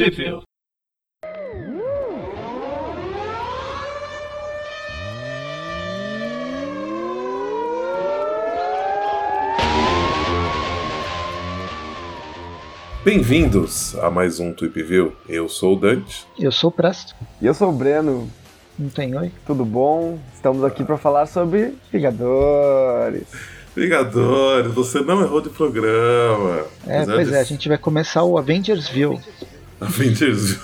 Trivia. Bem-vindos a mais um Tweep View. Eu sou o Dante. Eu sou o Presto. E eu sou o Breno. Não tem oi? Tudo bom? Estamos aqui para falar sobre Vingadores. Vingadores, você não errou de programa. É, pois de- é, a gente vai começar o Avengers View. Avengers. Avengers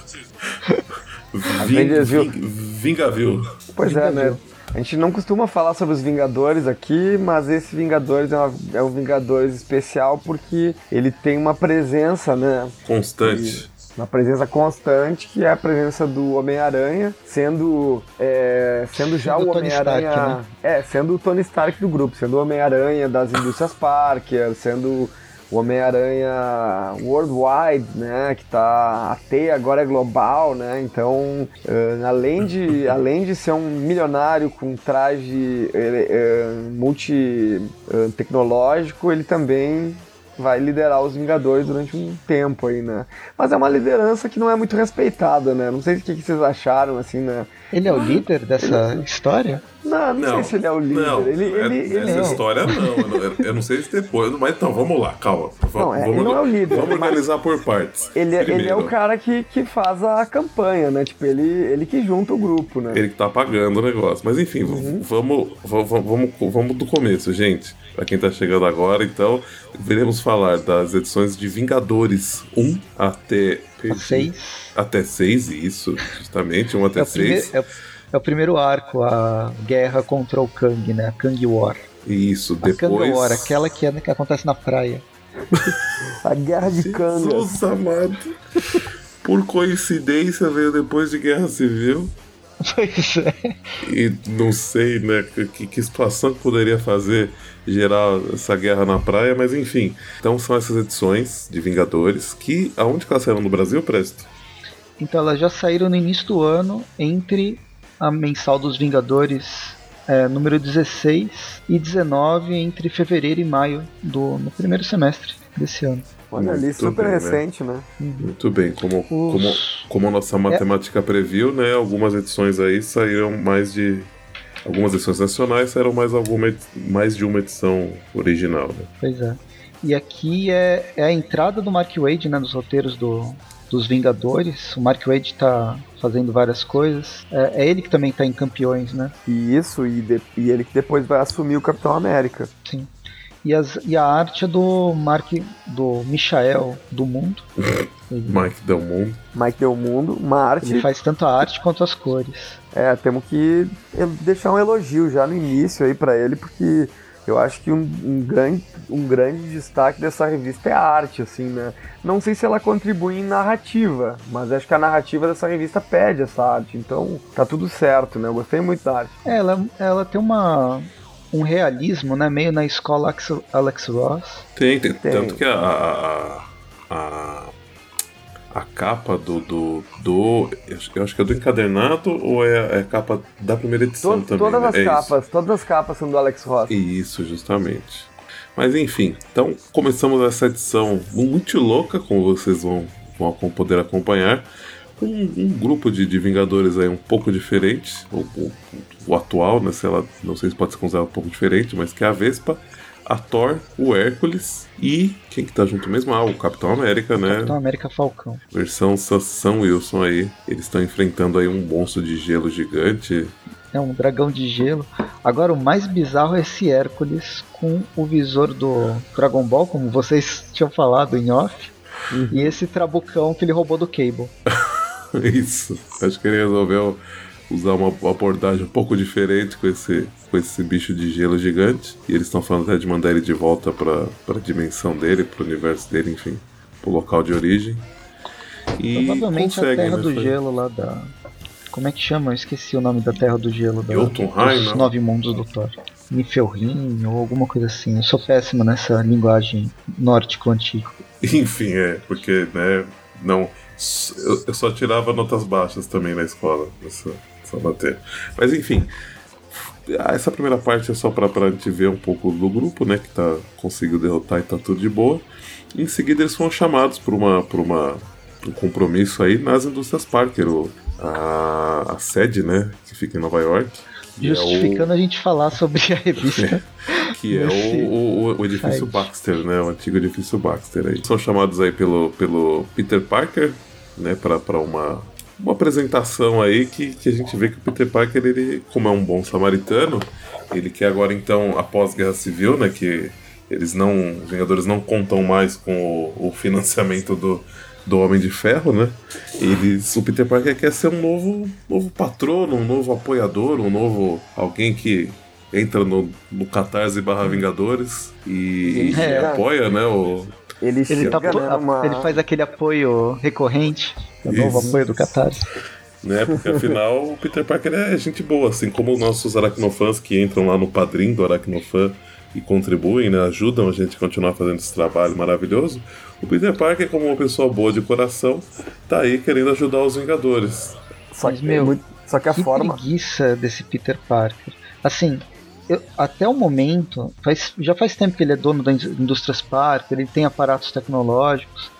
View. Vingaville. Pois é, né? A gente não costuma falar sobre os Vingadores aqui, mas esse Vingadores é, uma- é um Vingadores especial porque ele tem uma presença, né? Constante. Uma presença constante, que é a presença do Homem-Aranha, sendo, é, sendo já Sendo o Homem-Aranha. Stark, né? É, sendo o Tony Stark do grupo, sendo o Homem-Aranha das indústrias Parker, sendo o Homem-Aranha Worldwide, né? Que tá. A teia agora é global, né? Então, eh, além, de, além de ser um milionário com traje eh, eh, multi-tecnológico, ele também vai liderar os Vingadores durante um tempo aí, né? Mas é uma liderança que não é muito respeitada, né? Não sei o que que vocês acharam, assim, né? Ele é o líder dessa história? Não, não, sei se ele é o líder. Não, ele, é- ele, ele essa não. história não. Eu, não. eu não sei se depois. Mas então, vamos lá, calma. Não, é, vamos, ele não é o líder, Vamos organizar por partes. Ele, é- ele é o cara que, que faz a campanha, né? Tipo, ele, ele que junta o grupo, né? Ele que tá pagando o negócio. Mas enfim, Uhum. vamos, v- v- vamos, vamos do começo, gente. Pra quem tá chegando agora, então, veremos falar das edições de Vingadores 1 até. Seis. Até 6, isso, justamente, 1 até É primeiro, 6. é, o, é o primeiro arco, a guerra contra o Kang, né? A Kang War. Isso, A Kang depois. War, aquela que, é, que acontece na praia. A guerra de cangas. Jesus amado. Por coincidência, veio depois de Guerra Civil. Pois é. E não sei, né, que, que situação que poderia fazer gerar essa guerra na praia, mas enfim. Então são essas edições de Vingadores que. Aonde que elas saíram no Brasil, Presto? Então elas já saíram no início do ano, entre a mensal dos Vingadores é, número 16 e 19, entre fevereiro e maio do no primeiro semestre desse ano. Olha ali, Muito super bem, né? recente, né? Muito bem, como, como, como a nossa matemática previu, né? Algumas edições aí saíram mais de. Algumas edições nacionais saíram mais, alguma, mais de uma edição original, né? Pois é. E aqui é, é a entrada do Mark Wade né, nos roteiros do, dos Vingadores. O Mark Wade tá fazendo várias coisas. É, é ele que também tá em Campeões, né? E isso, e, de- e ele que depois vai assumir o Capitão América. Sim. E, as, e a arte é do Mark, do Michael do Mundo. Mike Del Mundo. Mike Del Mundo, uma arte. Ele faz tanto a arte quanto as cores. É, temos que deixar um elogio já no início aí pra ele, porque eu acho que um, um grande, um grande destaque dessa revista é a arte, assim, né? Não sei se ela contribui em narrativa, mas acho que a narrativa dessa revista pede essa arte, então tá tudo certo, né? Eu gostei muito da arte. É, Ela, ela tem uma um realismo, né? Meio na escola Alex, Alex Ross. Tem, tem, Tem. Tanto que a, a, a, capa do, do, do. Eu acho que é do encadernado ou é, é a capa da primeira edição To- também? todas né? as É isso. capas, todas as capas são do Alex Ross. Isso, justamente. Mas enfim, então começamos essa edição muito louca, como vocês vão, vão poder acompanhar. Com Um, um grupo de, de Vingadores aí um pouco diferente, o, o- o atual, né? Sei lá, não sei se pode ser considerado um pouco diferente, mas que é a Vespa, a Thor, o Hércules e quem que tá junto mesmo? Ah, o Capitão América, né? Capitão América Falcão. Versão Sa- Sam Wilson aí. Eles estão enfrentando aí um monstro de gelo gigante. É um dragão de gelo. Agora o mais bizarro é esse Hércules com o visor do Dragon Ball, como vocês tinham falado em off. E esse trabucão que ele roubou do Cable. Isso. Acho que ele resolveu usar uma abordagem um pouco diferente com esse, com esse bicho de gelo gigante. E eles estão falando até de mandar ele de volta pra, pra dimensão dele, pro universo dele, enfim, pro local de origem. E Provavelmente a conseguem, Terra né, do fazer- Gelo lá da. Como é que chama? Eu esqueci o nome da Terra do Gelo. Da... Jotunheim, dos não? Nove Mundos do Thor. Niflheim ou alguma coisa assim. Eu sou péssimo nessa linguagem nórdico antigo. Enfim, é, porque, né, não. Eu, eu só tirava notas baixas também na escola, nessa, nessa matéria. Mas enfim, essa primeira parte é só pra, pra gente ver um pouco do grupo, né, que tá, conseguiu derrotar e tá tudo de boa. Em seguida eles foram chamados por uma, por uma um compromisso aí nas indústrias Parker, o, a, a sede, né, que fica em Nova York. Justificando é o... a gente falar sobre a revista. que é o, o, o, edifício site. Baxter, né? O antigo edifício Baxter aí. São chamados aí pelo, pelo Peter Parker, né? Para uma, uma apresentação aí que, que a gente vê que o Peter Parker, ele, como é um bom samaritano, ele quer agora então, após Guerra Civil, né? Que eles não. Os Vingadores não contam mais com o, o financiamento do, do Homem de Ferro, né? Eles, o Peter Parker quer ser um novo, novo patrono, um novo apoiador, um novo alguém que entra no, no Catarse barra Vingadores e, é. e apoia, né? O, ele, ele, tá, uma... ele faz aquele apoio recorrente, o novo apoio do Catarse. Né, porque afinal o Peter Parker é gente boa, assim como nossos aracnofãs que entram lá no padrinho do Aracnofã e contribuem, né, ajudam a gente a continuar fazendo esse trabalho maravilhoso. O Peter Parker, como uma pessoa boa de coração, tá aí querendo ajudar os Vingadores. Só que, meu, só que a que forma. preguiça desse Peter Parker. Assim, eu, até o momento, faz, já faz tempo que ele é dono da Indústrias Parker, ele tem aparatos tecnológicos.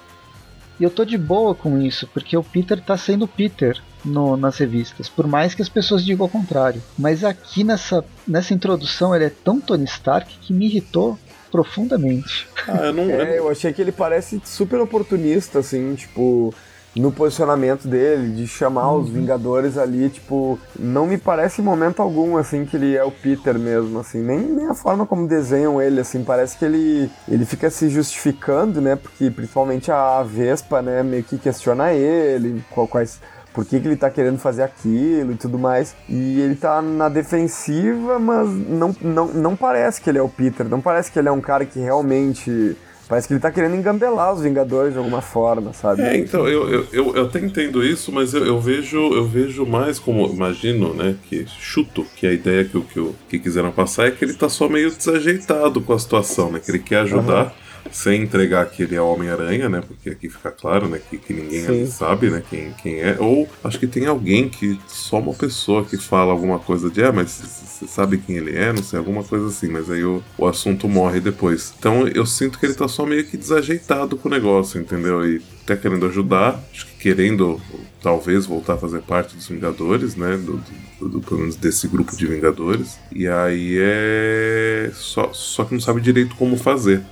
E eu tô de boa com isso, porque o Peter tá sendo Peter no, nas revistas, por mais que as pessoas digam o contrário. Mas aqui nessa, nessa introdução ele é tão Tony Stark que me irritou profundamente. Ah, eu não. é, eu achei que ele parece super oportunista, assim, tipo no posicionamento dele, de chamar uhum. os Vingadores ali, tipo, não me parece em momento algum, assim, que ele é o Peter mesmo, assim, nem, nem a forma como desenham ele, assim, parece que ele, ele fica se justificando, né, porque principalmente a Vespa, né, meio que questiona ele, quais por que, que ele tá querendo fazer aquilo e tudo mais. E ele tá na defensiva, mas não, não, não parece que ele é o Peter, não parece que ele é um cara que realmente Parece que ele tá querendo engambelar os Vingadores de alguma forma, sabe? É, então, eu, eu, eu, eu até entendo isso, mas eu, eu, vejo eu vejo mais como, imagino, né, que chuto que a ideia que, que, que quiseram passar é que ele tá só meio desajeitado com a situação, né, que ele quer ajudar. Uhum sem entregar que ele é Homem-Aranha, né? Porque aqui fica claro, né? Que, que ninguém sabe, né? Quem, quem é. Ou acho que tem alguém que. Só uma pessoa que fala alguma coisa de. Ah, mas você sabe quem ele é? Não sei, alguma coisa assim. Mas aí o, o assunto morre depois. Então eu sinto que ele tá só meio que desajeitado com o negócio, entendeu? E até querendo ajudar, acho que querendo talvez voltar a fazer parte dos Vingadores, né? Do, do, do, pelo menos desse grupo de Vingadores. E aí é. Só, só que não sabe direito como fazer.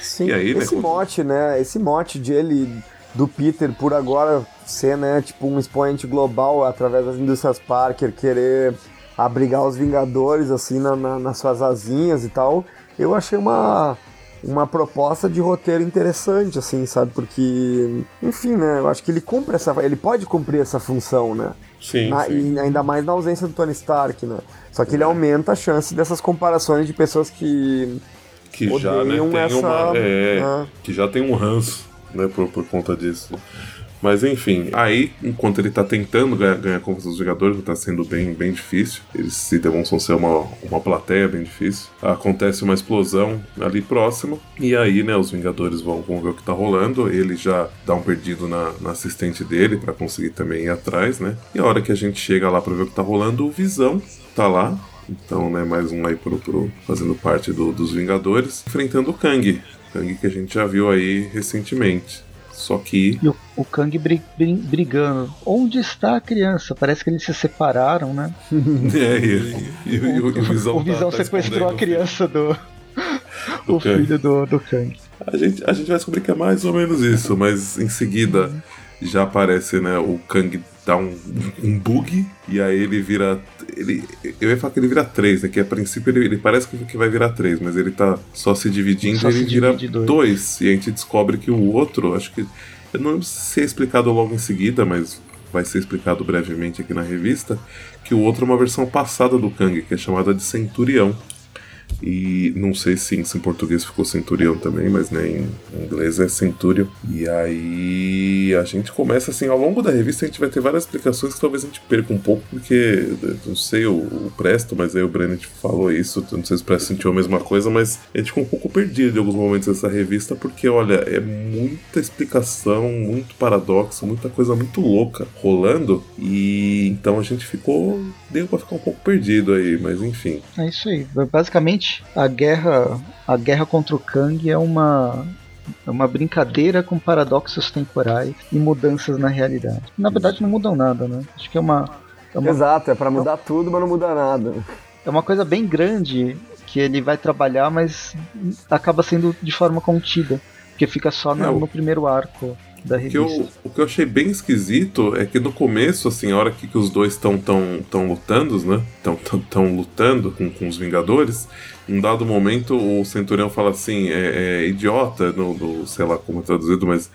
Sim, aí, né, esse né, mote, né? Esse mote de ele, do Peter, por agora ser, né, tipo, um expoente global através das indústrias Parker, querer abrigar os Vingadores, assim, na, na, nas suas asinhas e tal, eu achei uma, uma proposta de roteiro interessante, assim, sabe? Porque, enfim, né? Eu acho que ele cumpre essa. Ele pode cumprir essa função, né? Sim, na, sim. E ainda mais na ausência do Tony Stark, né? Só que ele aumenta a chance dessas comparações de pessoas que que já né, tem essa... uma é, ah. que já tem um ranço né por, por conta disso mas enfim, aí, enquanto ele tá tentando ganhar, ganhar a confiança dos jogadores, tá sendo bem, bem difícil. Eles se demonstram ser uma, uma plateia bem difícil. Acontece uma explosão ali próximo. E aí, né, os Vingadores vão, vão ver o que tá rolando. Ele já dá um perdido na, na assistente dele para conseguir também ir atrás, né? E a hora que a gente chega lá pra ver o que tá rolando, o Visão tá lá, então, né, mais um aí pro, pro fazendo parte do, dos Vingadores, enfrentando o Kang. Kang que a gente já viu aí recentemente. Só que. E o, o Kang brig, brig, brigando. Onde está a criança? Parece que eles se separaram, né? é, e, e, e, o, o Visão, o Visão tá, tá sequestrou a criança do. do o Kang. filho do, do Kang. A gente, a gente vai descobrir que é mais ou menos isso, mas em seguida já aparece né, o Kang dá um, um bug e aí ele vira. Ele, eu ia falar que ele vira 3, né? Que a princípio ele, ele parece que vai virar 3, mas ele tá só se dividindo só e ele vira 2. E a gente descobre que o outro, acho que. Eu não lembro se é explicado logo em seguida, mas vai ser explicado brevemente aqui na revista, que o outro é uma versão passada do Kang, que é chamada de Centurião. E não sei se, em português ficou Centurião também, mas né, em inglês é Centurion. E aí a gente começa assim, ao longo da revista a gente vai ter várias explicações que talvez a gente perca um pouco, porque não sei o, Presto, mas aí o Brennan falou isso, não sei se o Presto sentiu a mesma coisa, mas a gente ficou um pouco perdido em alguns momentos dessa revista, porque olha, é muita explicação, muito paradoxo, muita coisa muito louca rolando, e então a gente ficou, deu pra ficar um pouco perdido aí, mas enfim. É isso aí, basicamente a guerra, a guerra contra o Kang é uma É uma brincadeira com paradoxos temporais e mudanças na realidade. Na verdade, não mudam nada, né? Acho que é uma. É uma Exato, é para mudar tudo, mas não muda nada. É uma coisa bem grande que ele vai trabalhar, mas acaba sendo de forma contida. Porque fica só no, no primeiro arco da revista. O que, eu, o que eu achei bem esquisito é que no começo, assim, a hora que, que os dois estão tão, tão lutando, né? Estão tão, tão lutando com, com os Vingadores, em dado momento o Centurião fala assim, é, é idiota, no, no, sei lá como é traduzido, mas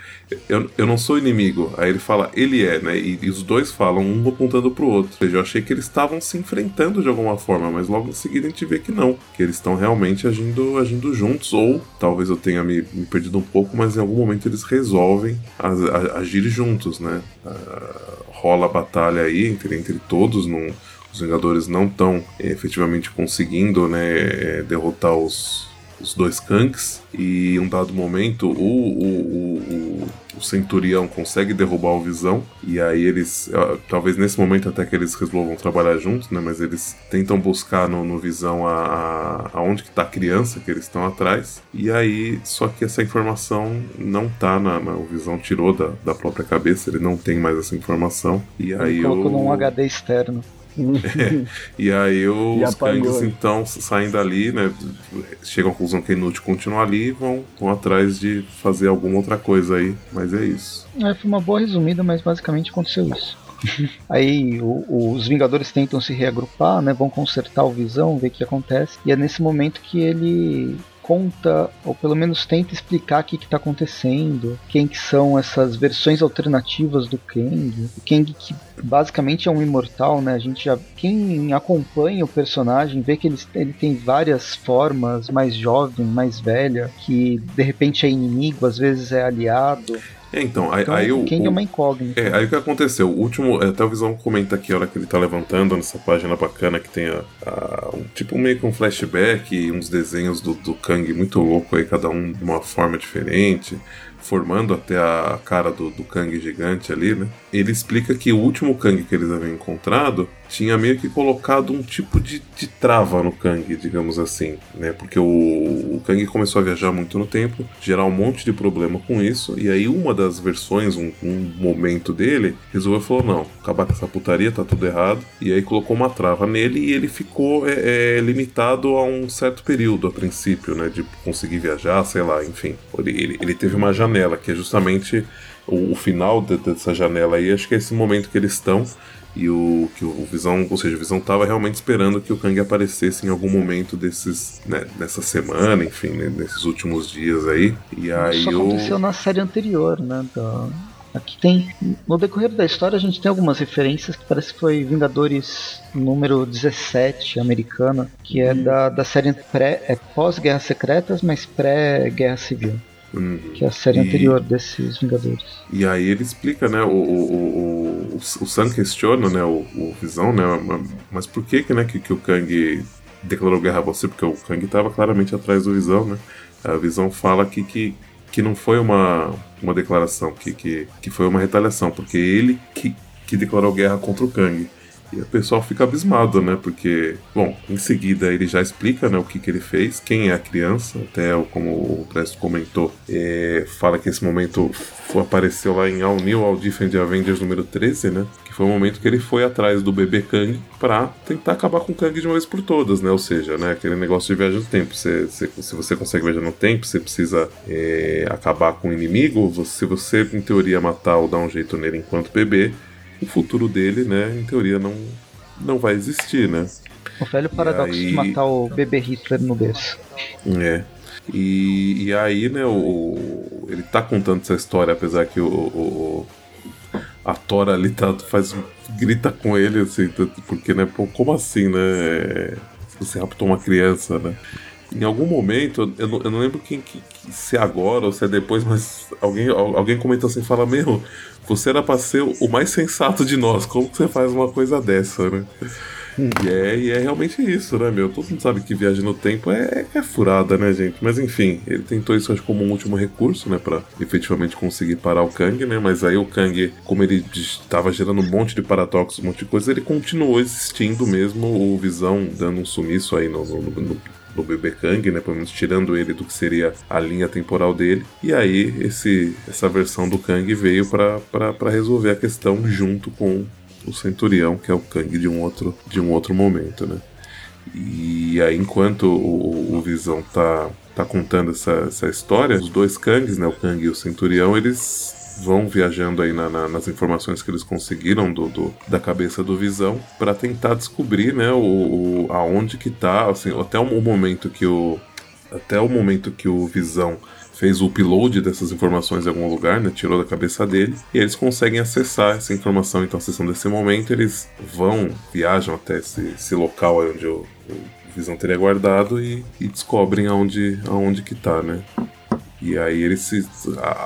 eu, eu não sou inimigo. Aí ele fala, ele é, né? E, e os dois falam, um apontando pro outro. Ou seja, eu achei que eles estavam se enfrentando de alguma forma, mas logo em seguida a gente vê que não. Que eles estão realmente agindo, agindo juntos, ou talvez eu tenha me, me, perdido um pouco, mas em algum momento eles resolvem a, a, agir juntos, né? Uh, rola a batalha aí entre, entre todos num os Vingadores não estão é, efetivamente conseguindo né, é, derrotar os, os dois Kangs e em um dado momento o, o, o, o, Centurião consegue derrubar o Visão. E aí eles, talvez nesse momento até que eles resolvam trabalhar juntos, né, mas eles tentam buscar no, no Visão a, a, aonde que tá a criança que eles estão atrás. E aí, só que essa informação não tá na, na, o Visão tirou da, da própria cabeça, ele não tem mais essa informação. E aí ele colocou o... num HD externo e aí os Kangs então saem dali, né? Chegam à conclusão que é inútil continuar ali e vão, vão atrás de fazer alguma outra coisa aí. Mas é isso. É, foi uma boa resumida, mas basicamente aconteceu isso. Aí o, os Vingadores tentam se reagrupar, né? Vão consertar o Visão, ver o que acontece. E é nesse momento que ele conta, ou pelo menos tenta explicar o que está acontecendo, quem que são essas versões alternativas do Kang. O Kang que basicamente é um imortal, né? A gente já quem acompanha o personagem vê que ele, ele tem várias formas, mais jovem, mais velha, que de repente é inimigo, às vezes é aliado. É, então, aí, então, aí o. Quem é uma incógnita. É, aí o que aconteceu? O último. Até o Visão comenta aqui a hora que ele tá levantando nessa página bacana que tem a, a um, tipo meio que um flashback e uns desenhos do, do Kang muito louco aí, cada um de uma forma diferente formando até a cara do, do Kang gigante ali, né? Ele explica que o último Kang que eles haviam encontrado tinha meio que colocado um tipo de, de trava no Kang, digamos assim, né? Porque o, o, Kang começou a viajar muito no tempo, gerar um monte de problema com isso, e aí uma das versões, um, um momento dele, resolveu falar: não, acabar com essa putaria, tá tudo errado, e aí colocou uma trava nele e ele ficou é, é, limitado a um certo período a princípio, né? De conseguir viajar, sei lá, enfim. Ele, ele, teve uma janela janela, que é justamente o, o final de, dessa janela aí, acho que é esse momento que eles estão e o que o Visão, ou seja, o Visão estava realmente esperando que o Kang aparecesse em algum momento desses, né, nessa semana, enfim, né, nesses últimos dias aí. E aí Isso aconteceu na série anterior, né? Do... Aqui tem. No decorrer da história a gente tem algumas referências que parece que foi Vingadores número 17 americana, que é hum. da, da série pré, é pós-Guerras Secretas, mas pré-Guerra Civil. Uhum. Que é a série e, anterior desses Vingadores. E aí ele explica, né? O, o, o, o, Sam questiona, né? O, o Visão, né? Mas por que, que, né, que, que o Kang declarou guerra a você? Porque o Kang estava claramente atrás do Visão, né? A Visão fala que, que, que não foi uma, uma declaração, que, que, que foi uma retaliação, porque ele que, que declarou guerra contra o Kang. E o pessoal fica abismado, né? Porque, bom, em seguida ele já explica né, o que, que ele fez, quem é a criança, até como o Presto comentou, é, fala que esse momento apareceu lá em All New, All Different Avengers número 13, né? Que foi o momento que ele foi atrás do bebê Kang pra tentar acabar com o Kang de uma vez por todas, né? Ou seja, né, aquele negócio de viagem no tempo. Você, se você consegue viajar no tempo, você precisa é, acabar com o inimigo. Se você, em teoria, matar ou dar um jeito nele enquanto bebê, o futuro dele, né, em teoria, não, não vai existir, né? O velho paradoxo aí... de matar o bebê Hitler no berço. É. E, e aí, né, o, ele tá contando essa história, apesar que o, o a Tora ali tá, faz, grita com ele, assim, porque, né, pô, como assim, né? Você raptou uma criança, né? Em algum momento, eu não, eu não lembro quem, que, se é agora ou se é depois, mas alguém, alguém comentou assim, fala, meu, você era pra ser o mais sensato de nós. Como que você faz uma coisa dessa, né? E é, e é realmente isso, né, meu? Todo mundo sabe que viagem no tempo é, é furada, né, gente? Mas enfim, ele tentou isso acho, como um último recurso, né, pra efetivamente conseguir parar o Kang, né? Mas aí o Kang, como ele estava gerando um monte de paradoxos, um monte de coisa, ele continuou existindo mesmo, o Visão dando um sumiço aí no, no, no, no do bebê Kang, né? Pelo menos tirando ele do que seria a linha temporal dele. E aí esse, essa versão do Kang veio para resolver a questão junto com o Centurião, que é o Kang de um outro, de um outro momento, né? E aí, enquanto o, o Visão tá, tá contando essa, essa história, os dois Kangs, né, o Kang e o Centurião, eles vão viajando aí na, na, nas informações que eles conseguiram do, do da cabeça do Visão para tentar descobrir, né, o, o, aonde que tá, assim, até o momento que o até o momento que o Visão fez o upload dessas informações em algum lugar, né, tirou da cabeça dele, e eles conseguem acessar essa informação. Então, acessando esse momento, eles vão, viajam até esse, esse local onde o, o Visão teria guardado e, e descobrem aonde, aonde que tá, né. E aí eles se,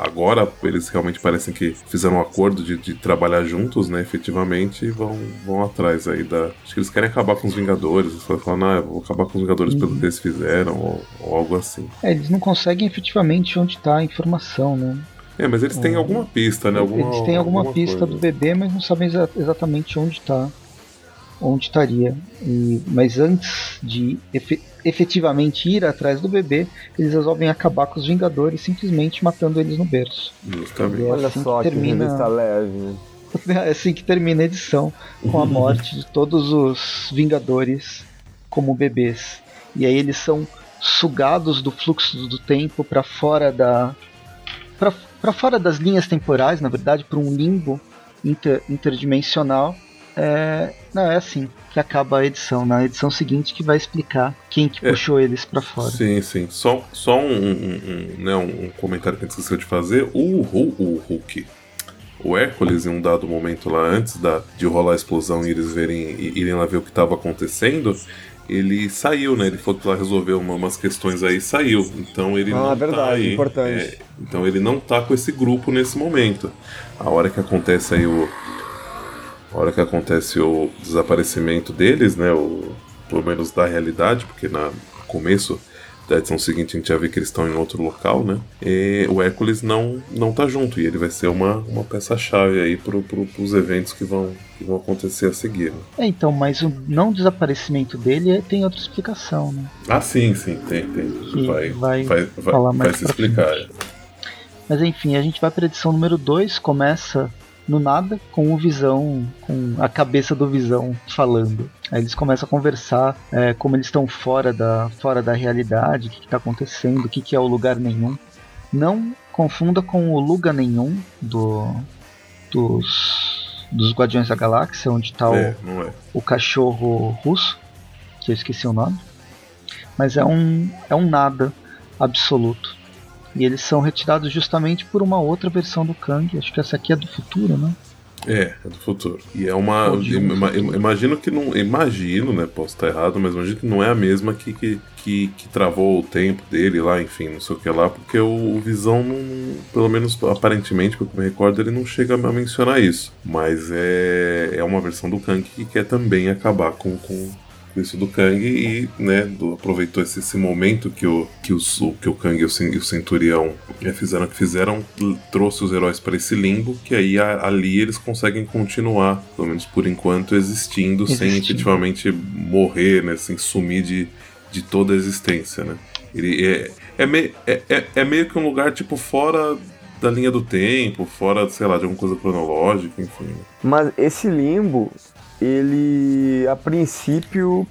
agora eles realmente parecem que fizeram um acordo de, de, trabalhar juntos, né, efetivamente, e vão, vão atrás aí da. Acho que eles querem acabar com os Vingadores. Eles falam, ah, vou acabar com os Vingadores uhum. pelo que eles fizeram, ou, ou algo assim. É, eles não conseguem efetivamente onde está a informação, né? É, mas eles têm é. alguma pista, né? Alguma, eles têm alguma, alguma pista coisa. do bebê, mas não sabem exa exatamente onde está. Onde estaria. E, mas antes de efetivamente ir atrás do bebê, eles resolvem acabar com os Vingadores simplesmente matando eles no berço. Justamente. É Olha assim só que, termina... que leve. É assim que termina a edição, com a morte de todos os Vingadores como bebês. E aí eles são sugados do fluxo do tempo para fora da para fora das linhas temporais, na verdade, para um limbo inter, interdimensional. É, não, é assim que acaba a edição. Na edição seguinte que vai explicar quem que é. puxou eles para fora. Sim, sim. Só, só um, um, um, né, um comentário que a gente esqueceu de fazer. O, o, o Hulk, o Hércules, em um dado momento lá antes da, de rolar a explosão e eles verem, irem lá ver o que estava acontecendo, ele saiu, né? Ele foi lá resolver uma, umas questões aí e saiu. Então ele ah, não tá verdade, tá aí. Importante. É, então ele não tá com esse grupo nesse momento. A hora que acontece aí o, a hora que acontece o desaparecimento deles, né, o, pelo menos da realidade, porque na, no começo da edição seguinte a gente já vê que eles estão em outro local, né? E o Hércules não não tá junto e ele vai ser uma, uma peça-chave aí pro, pro, pros eventos que vão, que vão acontecer a seguir. Né? É, então, mas o não desaparecimento dele é, tem outra explicação, né? Ah, sim, sim, tem, tem. vai, vai, vai, vai, vai se explicar. Mas enfim, a gente vai para a edição número 2, começa no nada com o Visão, com a cabeça do Visão falando. Aí eles começam a conversar é, como eles estão fora da, fora da realidade, o que está acontecendo, o que, que é o lugar nenhum. Não confunda com o Lugar Nenhum do, dos, dos Guardiões da Galáxia, onde está o, é, o cachorro russo, que eu esqueci o nome. Mas é um, é um nada absoluto. E eles são retirados justamente por uma outra versão do Kang. Acho que essa aqui é do futuro, né? É, é do futuro. E é uma. Eu, imagino que não. Imagino, né? Posso estar errado, mas imagino que não é a mesma que, que, que, que travou o tempo dele lá, enfim, não sei o que lá, porque o, o Visão, não, pelo menos aparentemente, porque eu me recordo, ele não chega a mencionar isso. Mas é, é uma versão do Kang que quer também acabar com, com, isso do Kang e né, do, aproveitou esse, esse, momento que o, que, o, que o Kang e o, e o Centurião é, fizeram que fizeram, trouxe os heróis para esse limbo, que aí a, ali eles conseguem continuar, pelo menos por enquanto, existindo, existindo. sem efetivamente morrer, né, sem sumir de, de toda a existência. Né. Ele é, é, me, é, é, é meio que um lugar tipo fora da linha do tempo, fora, sei lá, de alguma coisa cronológica, enfim. Mas esse limbo, ele a princípio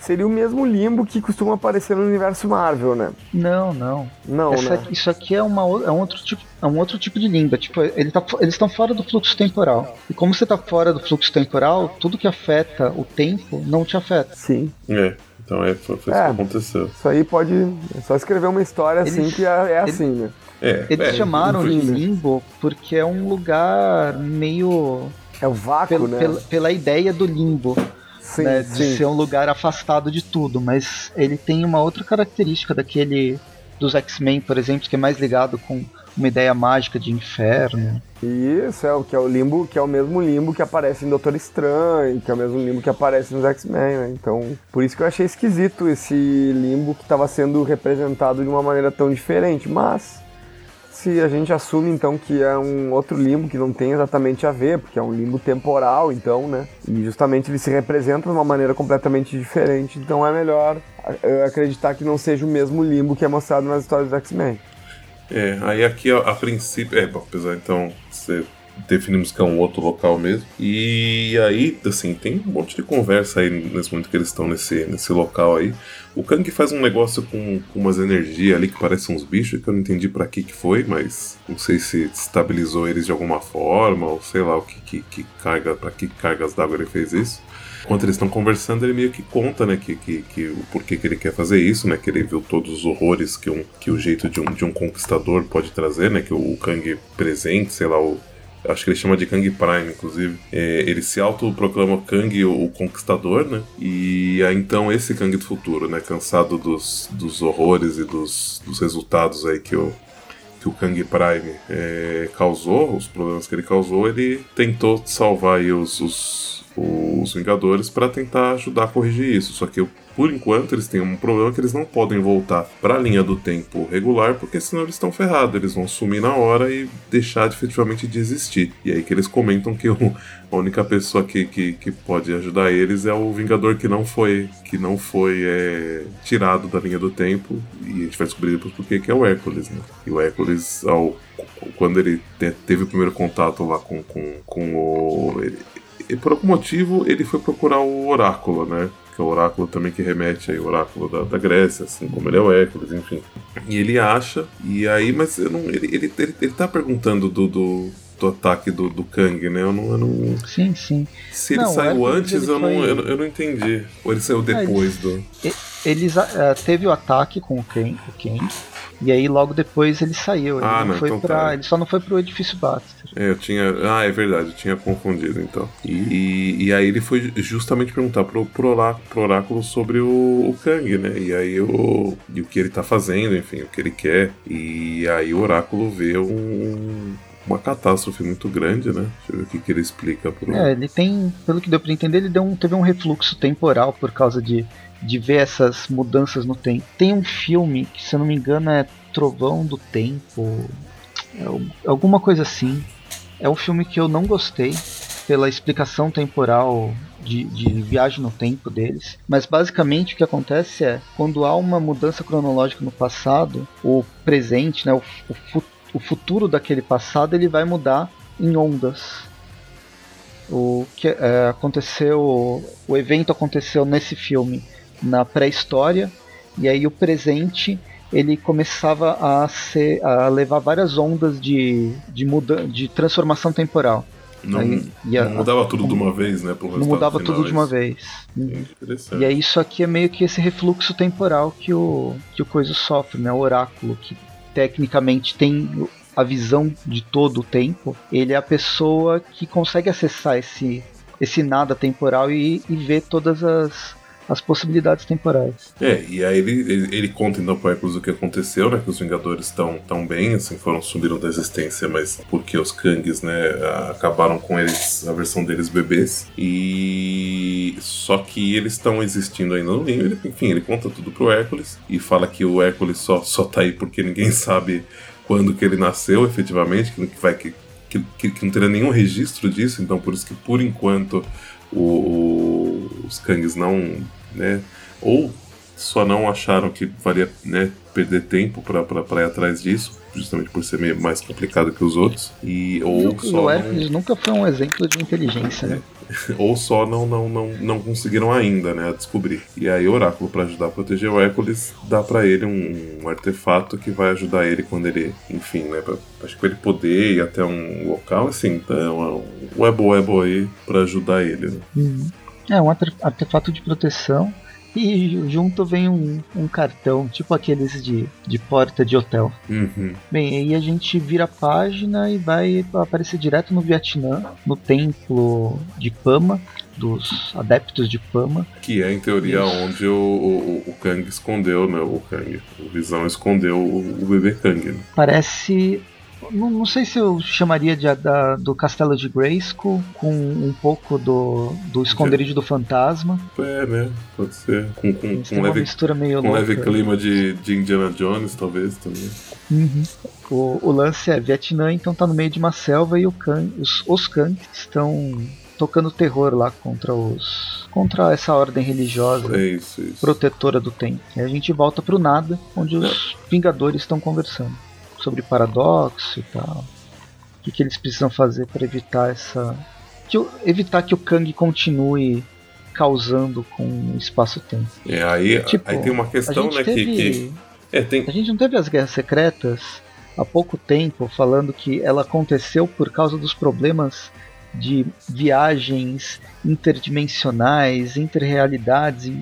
seria o mesmo limbo que costuma aparecer no universo Marvel, né? Não, não. Não, Essa, né? Isso aqui é, uma, é, um outro tipo, é um outro tipo de limbo. É tipo, ele tá, eles estão fora do fluxo temporal. E como você está fora do fluxo temporal, tudo que afeta o tempo não te afeta. Sim. É. Então é, foi, foi é, isso que aconteceu. Isso aí pode. É só escrever uma história eles, assim que é, é assim, né? É, eles é, chamaram de limbo porque é um lugar meio é o vácuo, pela, né? Pela, pela, ideia do limbo. Sim, né, de sim. ser um lugar afastado de tudo, mas ele tem uma outra característica daquele dos X-Men, por exemplo, que é mais ligado com uma ideia mágica de inferno. Isso, é o que é o limbo, que é o mesmo limbo que aparece em Doutor Estranho, que é o mesmo limbo que aparece nos X-Men, né? Então, por isso que eu achei esquisito esse limbo que estava sendo representado de uma maneira tão diferente, mas aparece, a gente assume então que é um outro limbo que não tem exatamente a ver, porque é um limbo temporal, então, né? E justamente ele se representa de uma maneira completamente diferente, então é melhor eh, acreditar que não seja o mesmo limbo que é mostrado nas histórias do X-Men. É, aí aqui a, a princípio. É, bom, apesar então ser definimos que é um outro local mesmo. E aí, assim, tem um monte de conversa aí nesse momento que eles estão nesse, nesse local aí. O Kang faz um negócio com, com umas energias ali que parecem uns bichos, que eu não entendi para que que foi, mas não sei se estabilizou eles de alguma forma, ou sei lá o que, que, que carga, para que cargas d'água ele fez isso. Enquanto eles estão conversando, ele meio que conta, né, que, que, que o porquê que ele quer fazer isso, né, que ele viu todos os horrores que, um, que o jeito de um, de um conquistador pode trazer, né, que o Kang presente, sei lá, o, acho que ele chama de Kang Prime, inclusive. É, ele se autoproclama Kang, o, o, Conquistador, né? E aí, então esse Kang do futuro, né? Cansado dos, dos horrores e dos, dos resultados aí que o, que o Kang Prime é, causou, os problemas que ele causou, ele tentou salvar os, os, os Vingadores para tentar ajudar a corrigir isso. Só que por enquanto eles têm um problema que eles não podem voltar para a linha do tempo regular, porque senão eles estão ferrados, eles vão sumir na hora e deixar de, efetivamente de existir. E aí que eles comentam que o, a única pessoa que, que, que, pode ajudar eles é o Vingador que não foi que não foi é, tirado da linha do tempo, e a gente vai descobrir depois por que é o Hércules, né? E o Hércules, ao, quando ele te, teve o primeiro contato lá com, com, com o. Ele, por algum motivo ele foi procurar o oráculo, né? Que é o oráculo também que remete ao oráculo da, da, Grécia, assim como ele é o Hércules, enfim. E ele acha, e aí, mas eu não, ele, ele, ele, ele tá perguntando do, do, do ataque do, do Kang, né? Eu não, eu não. Sim, sim. Se ele não, saiu antes, eu, foi... não, eu, eu, não entendi. Ou ele saiu depois é, do. Eles uh, teve o ataque com o Kang, o Kang e aí logo depois ele saiu. Ele, ah, não, foi então pra, tá. ele só não foi pro edifício Baxter. É, eu tinha. Ah, é verdade, eu tinha confundido então. E, e, e aí ele foi justamente perguntar pro, pro, oráculo, pro oráculo sobre o, o Kang, né? E aí o, e o que ele tá fazendo, enfim, o que ele quer. E aí o oráculo vê um uma catástrofe muito grande, né? Deixa eu ver o que, que ele explica pro. É, ele tem, pelo que deu pra entender, ele deu um, teve um refluxo temporal por causa de de ver essas mudanças no tempo. Tem um filme que, se eu não me engano, é Trovão do Tempo, é alguma coisa assim. É um filme que eu não gostei pela explicação temporal de, de, viagem no tempo deles. Mas basicamente o que acontece é quando há uma mudança cronológica no passado, o presente, né, o, o, o futuro daquele passado, ele vai mudar em ondas. O que é, aconteceu, o evento aconteceu nesse filme na pré-história e aí o presente ele começava a ser a levar várias ondas de de, muda, de transformação temporal. Não, aí, a, não mudava tudo de uma vez, né? não mudava tudo de uma vez. Uhum. E aí isso aqui é meio que esse refluxo temporal que o que o coisa sofre, né? O oráculo que tecnicamente tem a visão de todo o tempo. Ele é a pessoa que consegue acessar esse esse nada temporal e, e ver todas as as possibilidades temporais. É, e aí ele, ele, ele conta então para Hércules o que aconteceu, né? Que os Vingadores estão tão bem, assim, foram subiram da existência, mas porque os Kangs, né, acabaram com eles, a versão deles bebês. E só que eles estão existindo ainda no. Ele, enfim, ele conta tudo pro Hércules e fala que o Hércules só, só tá aí porque ninguém sabe quando que ele nasceu, efetivamente, que vai que, que, que não teria nenhum registro disso, então por isso que por enquanto o, o, os Kangs não né? Ou só não acharam que valia né, perder tempo para ir atrás disso, justamente por ser meio mais complicado que os outros. E, ou o só. não... nunca foi um exemplo de inteligência, né? ou só não, não, não, não conseguiram ainda né, descobrir. E aí o Oráculo, para ajudar a proteger o Hércules, dá para ele um, um, artefato que vai ajudar ele quando ele, enfim, né, pra, acho que ele poder ir até um local, assim, então é um, webo webo aí pra ajudar ele. Né? Uhum. É um artefato de proteção e junto vem um, um, cartão, tipo aqueles de, de porta de hotel. Uhum. Bem, aí a gente vira a página e vai aparecer direto no Vietnã, no templo de Pama, dos adeptos de Pama. Que é, em teoria, Isso. onde o, o, o, Kang escondeu, né? O Kang. O Visão escondeu o, o bebê Kang. Né? Parece não, não, sei se eu chamaria de, da, do Castelo de Grayskull com um pouco do, do Esconderijo do Fantasma. É, né? Pode ser. Com, com, com uma leve, mistura meio com leve clima de, de Indiana Jones, talvez, também. Uhum. O, o, lance é Vietnã, então tá no meio de uma selva e o Kang, os, os Kang estão tocando terror lá contra os contra essa ordem religiosa é isso, isso. protetora do tempo. E a gente volta pro nada, onde os é. Vingadores estão conversando sobre paradoxo e tal. O que, que eles precisam fazer para evitar essa que, evitar que o Kang continue causando com o espaço-tempo. É, aí, tipo, aí tem uma questão, né, teve, que. É, tem... A gente não teve as guerras secretas há pouco tempo falando que ela aconteceu por causa dos problemas de viagens interdimensionais, interrealidades,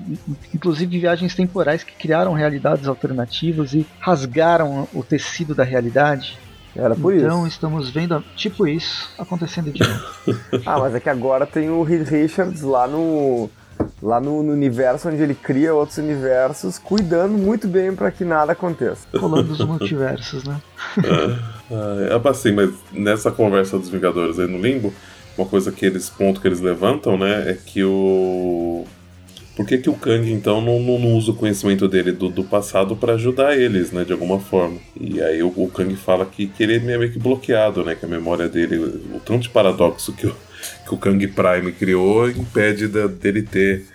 inclusive viagens temporais que criaram realidades alternativas e rasgaram o tecido da realidade. Era por então, isso. Estamos vendo tipo isso acontecendo de novo. ah, mas é que agora tem o Reed Richards lá no lá no, no, universo onde ele cria outros universos, cuidando muito bem para que nada aconteça. Rolando os multiversos, né? é, é, assim, mas nessa conversa dos Vingadores aí no Limbo, uma coisa que eles ponto que eles levantam, né, é que o por que, que o Kang então não, não, não usa o conhecimento dele do, do passado para ajudar eles, né, de alguma forma? E aí o, o Kang fala que, que ele é meio que bloqueado, né, que a memória dele, o tanto de paradoxo que o, que o Kang Prime criou impede da, dele ter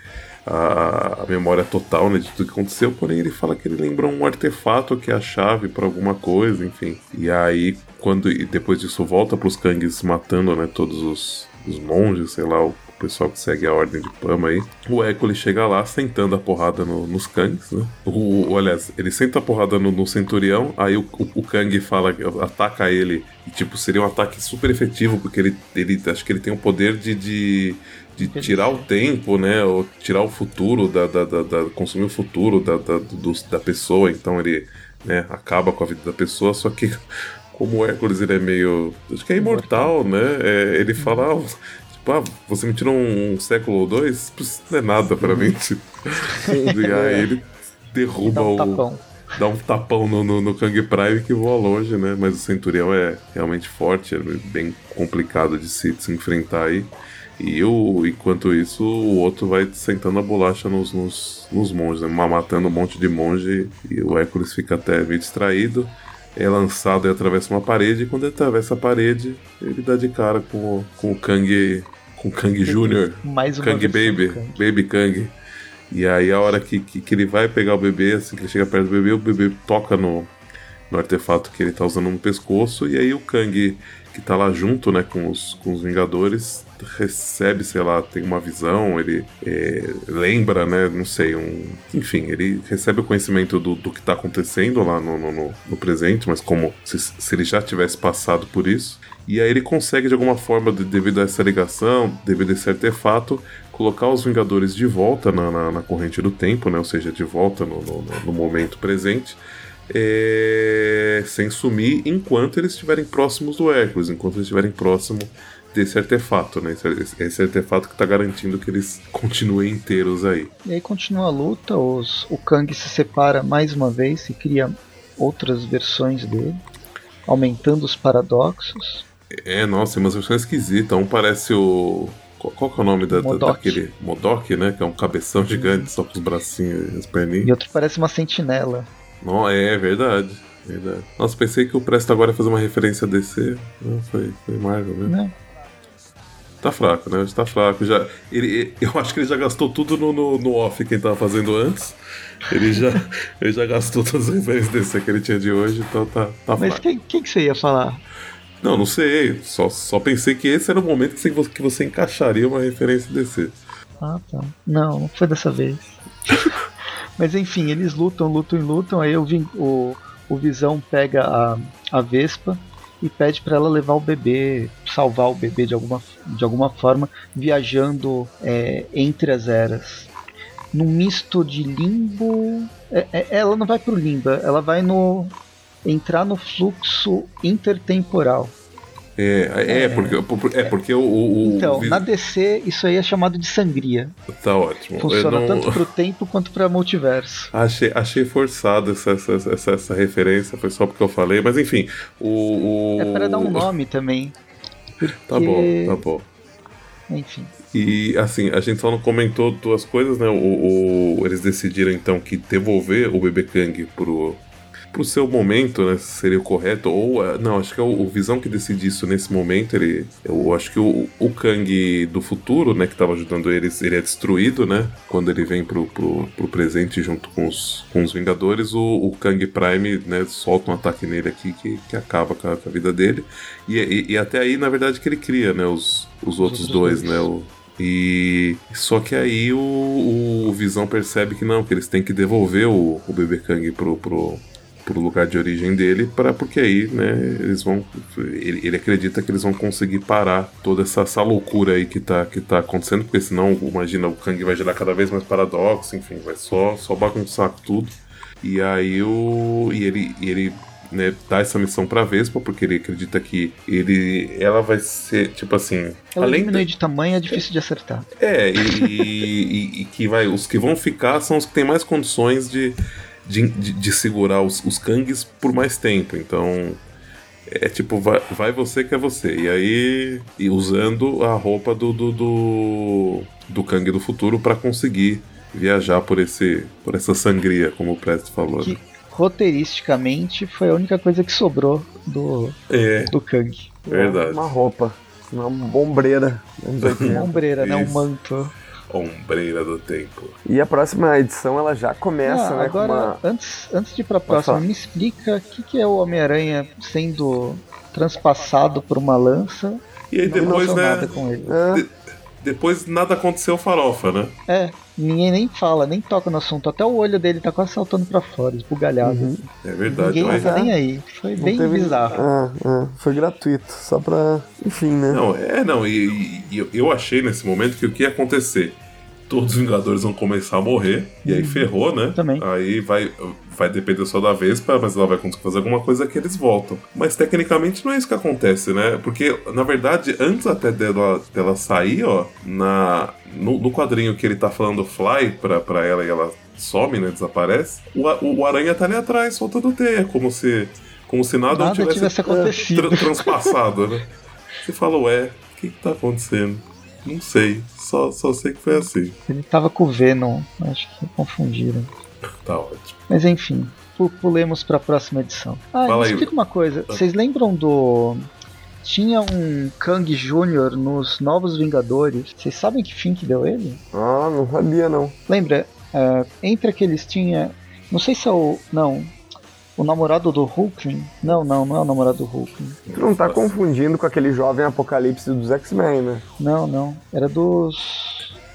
a, a, memória total né, de tudo que aconteceu, porém ele fala que ele lembra um artefato que é a chave para alguma coisa, enfim. E aí, quando e depois disso volta para os Kangs matando né, todos os, os monges, sei lá, o pessoal que segue a ordem de Pama aí. O Echo chega lá sentando a porrada no, nos Kangs, né? O, o, aliás, ele senta a porrada no, no Centurião, aí o, o, o, Kang fala, ataca ele, e tipo, seria um ataque super efetivo, porque ele, ele acho que ele tem o poder de, de de tirar o tempo, né? Ou tirar o futuro, da, da, da, da consumir o futuro da, da, do, da pessoa. Então ele né, acaba com a vida da pessoa, só que como o Hércules ele é meio. Acho que é imortal, né? É, ele fala. Ah, tipo, ah, você me tirou um, um século ou dois? Isso não é nada pra mim. Tipo. e aí ele derruba dá um o. Tapão. Dá um tapão no, no, no Kang Prime que voa longe, né? Mas o Centurião é realmente forte, é bem complicado de se, de se enfrentar aí. E o, enquanto isso, o outro vai sentando a bolacha nos, nos, nos monges, né? matando um monte de monge. E o Hércules fica até meio distraído. É lançado e atravessa uma parede. E quando ele atravessa a parede, ele dá de cara com, com o Kang. Com o Kang Jr. Mais uma Kang Baby. Kang. Baby Kang. E aí a hora que, que, que, ele vai pegar o bebê, assim que ele chega perto do bebê, o bebê toca no, no artefato que ele tá usando no pescoço. E aí o Kang, que tá lá junto, né, com os, com os Vingadores, recebe, sei lá, tem uma visão, ele é, lembra, né? Não sei, um. Enfim, ele recebe o conhecimento do, do que está acontecendo lá no, no, no, presente, mas como se, se ele já tivesse passado por isso. E aí ele consegue, de alguma forma, devido a essa ligação, devido a esse artefato, colocar os Vingadores de volta na, na, na corrente do tempo, né? Ou seja, de volta no, no, no momento presente. É, sem sumir enquanto eles estiverem próximos do Hércules, enquanto eles estiverem próximos desse artefato, né? Esse, esse artefato que está garantindo que eles continuem inteiros aí. E aí continua a luta, os, o Kang se separa mais uma vez e cria outras versões dele, aumentando os paradoxos. É, nossa, umas versões esquisitas. Um parece o. Qual, qual é o nome da, da, daquele. Modok, né? Que é um cabeção uhum. gigante, só com os bracinhos e as perninhas. E outro parece uma sentinela. Não, é verdade. Verdade. Nossa, pensei que o Presto agora ia fazer uma referência a DC. Não, foi, foi Marvel mesmo. Não. Tá fraco, né? Tá fraco. Já, ele, eu acho que ele já gastou tudo no, no, no off que ele tava fazendo antes. Ele já, ele já gastou todas as referências desse que ele tinha de hoje, então tá, tá Mas fraco. quem, quem que você ia falar? Não, não sei. Só, só pensei que esse era o momento que você, que você encaixaria uma referência desse. Ah, tá. Não, não foi dessa vez. Mas enfim, eles lutam, lutam e lutam. Aí eu vim, o, o Visão pega a, a Vespa e pede para ela levar o bebê, salvar o bebê de alguma, de alguma forma, viajando é, entre as eras. Num misto de limbo. É, é, ela não vai pro limbo, ela vai no. entrar no fluxo intertemporal. É, é, é, porque, é porque o, o Então, o... na DC, isso aí é chamado de sangria. Tá ótimo. Funciona não... tanto pro tempo quanto pra multiverso. Achei, achei forçado essa, essa, essa, essa, referência, foi só porque eu falei, mas enfim. O, o... É para dar um nome também. Porque... Tá bom, tá bom. Enfim. E assim, a gente só não comentou duas coisas, né? O, o, eles decidiram então que devolver o bebê Kang pro, pro seu momento, né, seria o correto, ou, uh, não, acho que é o, o, Visão que decide isso nesse momento, ele, eu acho que o, o Kang do futuro, né, que tava ajudando eles, ele é destruído, né, quando ele vem pro, pro, pro presente junto com os, com os Vingadores, o, o Kang Prime, né, solta um ataque nele aqui que, que acaba com a, com a vida dele, e, e, e, até aí, na verdade, que ele cria, né, os, os outros, os dois, dois, né, o, e só que aí o, o Visão percebe que não, que eles têm que devolver o, o bebê Kang pro, pro, pro lugar de origem dele, para porque aí, né, eles vão. Ele, ele, acredita que eles vão conseguir parar toda essa, essa loucura aí que tá, que tá acontecendo, porque senão, imagina, o Kang vai gerar cada vez mais paradoxo, enfim, vai só, só bagunçar tudo. E aí o. E ele, e ele né, dá essa missão pra Vespa, porque ele acredita que ele, ela vai ser, tipo assim. Ela além diminui de... de tamanho, é difícil de acertar. É, e, e, e, que vai, os que vão ficar são os que têm mais condições de, de, de, de segurar os, os Kangs por mais tempo. Então, é tipo, vai, vai você que é você. E aí, e usando a roupa do, do, do, do Kang do futuro para conseguir viajar por esse por essa sangria, como o Presto falou. Que, roteiristicamente foi a única coisa que sobrou do, é, do Kang. Verdade. Uma roupa, uma ombreira. uma ombreira, né? Um manto. Ombreira do tempo. E a próxima edição ela já começa, ah, né? Agora, uma... antes, antes de ir pra próxima, me explica o que, que é o Homem-Aranha sendo transpassado por uma lança. E aí depois, né? De, depois nada aconteceu farofa, né? É, ninguém nem fala, nem toca no assunto. Até o olho dele tá quase saltando pra fora, esbugalhado. Uhum. É verdade. Ninguém mas... tá nem aí. Foi não bem teve... bizarro. Ah, ah, foi gratuito, só pra... Enfim, né? Não, é, não. E, e, eu achei nesse momento que o que ia acontecer? Todos os Vingadores vão começar a morrer, e aí uhum. ferrou, né? Também. Aí vai, vai depender só da Vespa, mas ela vai conseguir fazer alguma coisa que eles voltam. Mas tecnicamente não é isso que acontece, né? Porque, na verdade, antes até dela, dela sair, ó, na, no, no quadrinho que ele tá falando Fly pra, pra ela e ela some, né? Desaparece, o, o, o Aranha tá ali atrás, soltando teia, como se, como se nada, nada tivesse, tivesse acontecido. Tra transpassado, né? Você fala, ué, o que, que tá acontecendo? Não sei, só, só sei que foi assim. Ele tava com o Venom, acho que confundiram. Tá ótimo. Mas enfim, pulemos para a próxima edição. Ah, Fala me explica uma coisa. Ah. Vocês lembram do tinha um Kang Jr. nos Novos Vingadores. Vocês sabem que fim que deu ele? Ah, não sabia não. Lembra? Uh, entre aqueles tinha. Não sei se é o. Não. O namorado do Hulkling? Não, não, não é o namorado do Hulkling. Tu não tá confundindo com aquele jovem apocalipse dos X-Men, né? Não, não. Era dos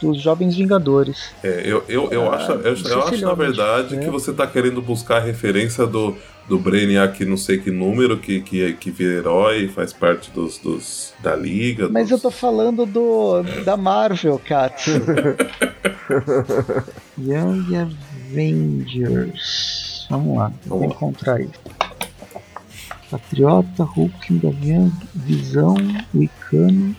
dos Jovens Vingadores. É, eu, eu, eu ah, acho, eu, eu acho na verdade que você tá querendo buscar a referência do, do Brainiac não sei que número, que, que, que vira herói, faz parte dos, dos da Liga. Mas dos... eu tô falando do da Marvel, Katsu. Young Avengers. Vamos lá, vou encontrar isso. Patriota, Hulk, Gavião, Visão, Wicano,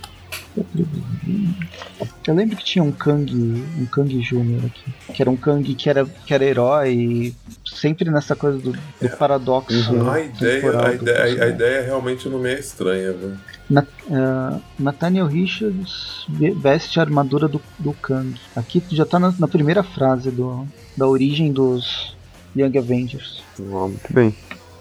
eu lembro que tinha um Kang, um Kang Júnior aqui, que era um Kang que era, que era herói, sempre nessa coisa do, do é. paradoxo. Uhum. A, ideia, a, ideia, a ideia realmente não me é estranha. Viu? Na, uh, Nathaniel Richards veste a armadura do, do Kang. Aqui já tá na, na primeira frase do, da origem dos Young Avengers. Oh, muito bem.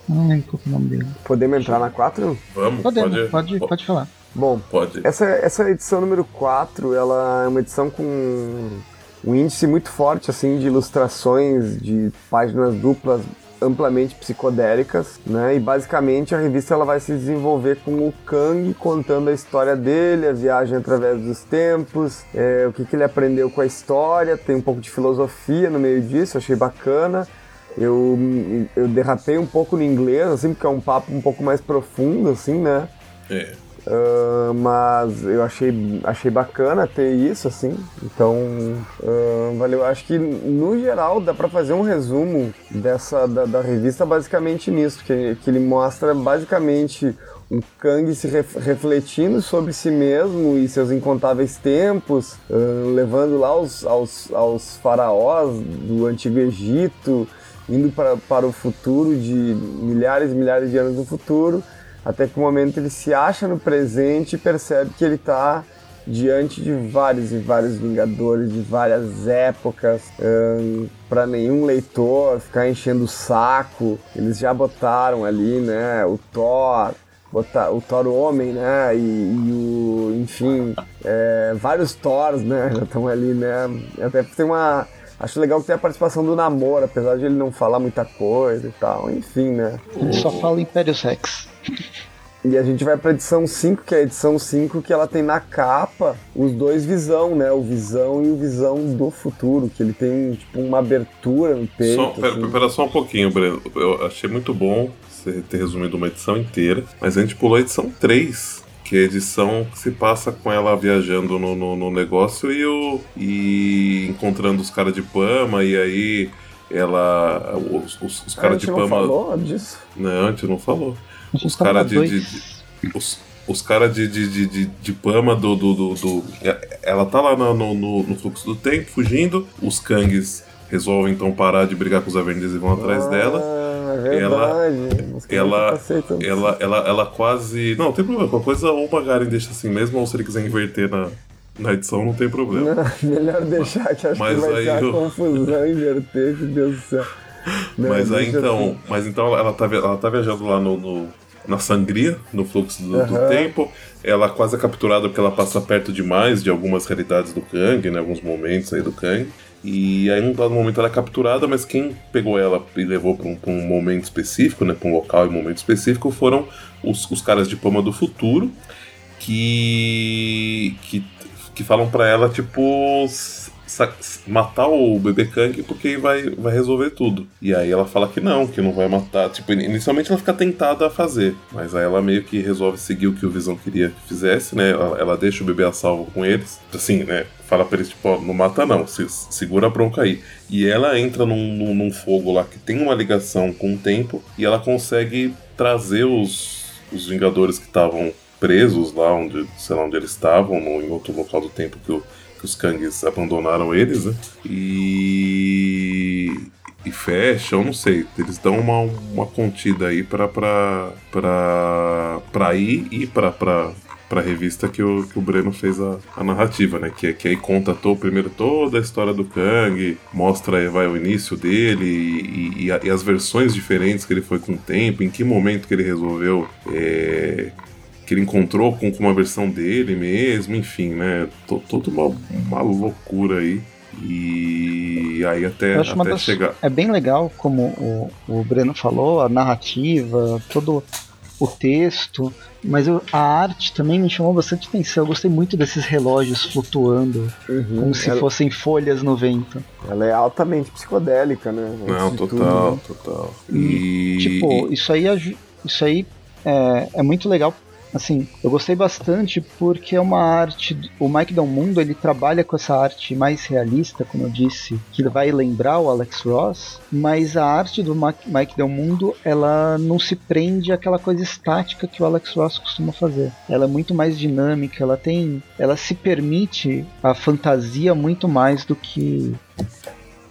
Não lembro qual é o nome dele. Podemos entrar na 4? Vamos, Podemos, pode, pode, pode falar. Bom, Pode. Essa, essa edição número 4, ela é uma edição com um índice muito forte assim de ilustrações de páginas duplas amplamente psicodélicas, né? E basicamente a revista ela vai se desenvolver com o Kang contando a história dele, a viagem através dos tempos, é, o que, que ele aprendeu com a história, tem um pouco de filosofia no meio disso, achei bacana. Eu, eu derrapei um pouco no inglês, assim, porque é um papo um pouco mais profundo, assim, né? É. Uh, mas eu achei, achei bacana ter isso, assim. Então, uh, valeu. Acho que no geral dá para fazer um resumo dessa da, da, revista basicamente nisso, que, que ele mostra basicamente o Kang se ref, refletindo sobre si mesmo e seus incontáveis tempos, uh, levando lá aos, aos, aos faraós do Antigo Egito, indo para, para o futuro de milhares e milhares de anos no futuro até que o momento ele se acha no presente e percebe que ele está diante de vários e vários Vingadores de várias épocas, para nenhum leitor ficar enchendo o saco. Eles já botaram ali, né, o Thor, botar o Thor Homem, né? E, e o, enfim, é, vários Thors, né? Já estão ali, né? Até tem uma. Acho legal que tem a participação do Namor, apesar de ele não falar muita coisa e tal, enfim, né? Ele só fala Império Rex. E a gente vai pra edição 5, que é a edição 5 que ela tem na capa os dois Visão, né? O Visão e o Visão do futuro, que ele tem tipo uma abertura no peito. Só, pera, assim. pera só um pouquinho, Breno. Eu achei muito bom você ter resumido uma edição inteira, mas a gente pulou a edição 3, que é a edição que se passa com ela viajando no, no, no negócio e, o, e encontrando os caras de Pama, e aí ela. Os, os, os Ah, a caras gente de não Pama. falou disso? Não, a gente não falou. Os caras de, de- de- Os, os caras de, de, de, de, Pama do, do, do, do- Ela tá lá no, no, no- no fluxo do tempo, fugindo. Os Kangs resolvem então parar de brigar com os Avengers e vão atrás dela. Verdade. Que ela- tanto- Ela, ela, ela quase. Não, tem problema. Qualquer coisa ou o Magaren deixa assim mesmo, ou se ele quiser inverter na, na edição, não tem problema. Não, melhor deixar que acho Mas que vai a eu- confusão inverter, meu Deus do céu. Não, mas aí então. Mas então ela tá, ela tá viajando lá no. no- na sangria, no fluxo do, do Aham. tempo. Ela quase é capturada porque ela passa perto demais de algumas realidades do Kang, né? Alguns momentos aí do Kang. E aí, num dado momento, ela é capturada, mas quem pegou ela e levou pra um, um momento específico, né? Pra um local e momento específico, foram os, os caras de Pama do futuro, que. que, que falam pra ela, tipo. Matar o bebê Kang porque vai, vai resolver tudo. E aí ela fala que não, que não vai matar. Tipo, inicialmente ela fica tentada a fazer, mas aí ela meio que resolve seguir o que o Visão queria que fizesse, né? Ela, ela deixa o bebê a salvo com eles. Assim, né? Fala pra eles, tipo, ó, não mata não, se, segura a bronca aí. E ela entra num, num, num fogo lá que tem uma ligação com o tempo e ela consegue trazer os, os Vingadores que estavam presos lá, onde, sei lá onde eles estavam, no, em outro local do tempo que, o, que os Kangs abandonaram eles, né? E. E fecham, não sei. Eles dão uma, uma contida aí pra, pra, pra, pra ir e pra, pra, pra revista que o, que o Breno fez a, a narrativa, né? Que, que aí conta to, primeiro toda a história do Kang, mostra vai, o início dele e, e, e as versões diferentes que ele foi com o tempo, em que momento que ele resolveu. é, que ele encontrou com, com uma versão dele mesmo, enfim, né? To- Toda uma, uma loucura aí. E aí até, até das- chegar. É bem legal, como o, o Breno falou, a narrativa, todo o texto, mas eu- a arte também me chamou bastante atenção. Eu gostei muito desses relógios flutuando, Uhum, como se ela, fossem folhas no vento. ela é altamente psicodélica, né? Não, Antes tudo, total, né? total. E. Tipo, isso aí, isso aí é, é muito legal. Assim, eu gostei bastante porque é uma arte. O Mike Del Mundo ele trabalha com essa arte mais realista, como eu disse, que vai lembrar o Alex Ross, mas a arte do Mike Del Mundo ela não se prende àquela coisa estática que o Alex Ross costuma fazer. Ela é muito mais dinâmica, ela tem, ela se permite a fantasia muito mais do que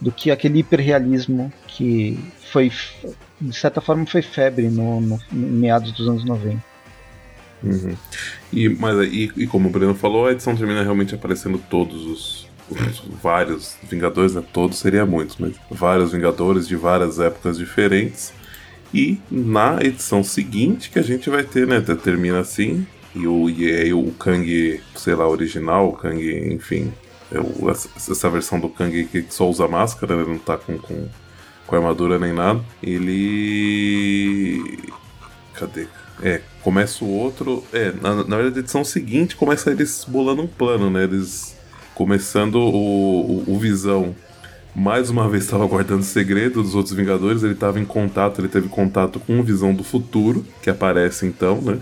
do que aquele hiperrealismo que foi de certa forma foi febre no, no, em meados dos anos 90. Uhum. E, mas, e, e como o Breno falou, a edição termina realmente aparecendo todos os, os vários Vingadores, né? Todos seria muitos, mas vários Vingadores de várias épocas diferentes. E na edição seguinte que a gente vai ter, né? te- Termina assim. E, o, e aí o Kang, sei lá, original, o Kang, enfim. é o- essa, essa versão do Kang que só usa máscara, né, ele não tá com, com, com armadura nem nada. Ele. Cadê? É, começa o outro. É, na, na verdade, a edição seguinte começa eles bolando um plano, né? Eles começando o, o, o Visão. Mais uma vez estava guardando segredo dos outros Vingadores. Ele estava em contato, ele teve contato com o Visão do futuro, que aparece então, né?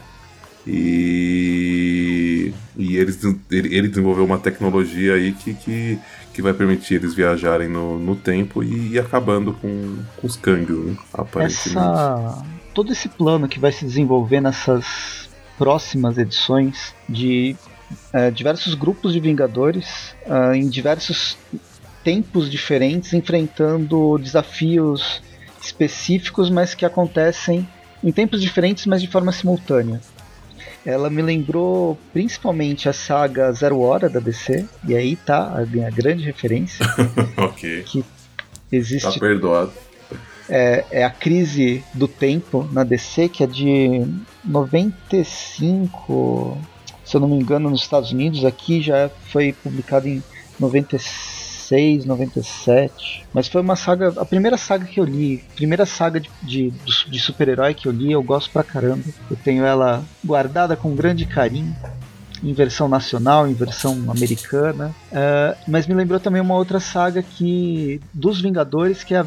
E, e eles, ele, ele desenvolveu uma tecnologia aí que, que, que vai permitir eles viajarem no, no tempo e ir acabando com, com os Kangs, né? Aparentemente. Essa, todo esse plano que vai se desenvolver nessas próximas edições de é, diversos grupos de Vingadores ah, em diversos tempos diferentes, enfrentando desafios específicos, mas que acontecem em tempos diferentes, mas de forma simultânea. ela me lembrou principalmente a saga Zero Hora da DC, e aí tá a minha grande referência. ok. Que existe. Tá perdoado. É, é, a crise do tempo na DC, que é de 95, se eu não me engano, nos Estados Unidos. Aqui já foi publicado em 96, 97. Mas foi uma saga, a primeira saga que eu li, primeira saga de, de, de super-herói que eu li, eu gosto pra caramba. Eu tenho ela guardada com grande carinho em versão nacional, em versão americana. Uh, mas me lembrou também uma outra saga que dos Vingadores, que é a,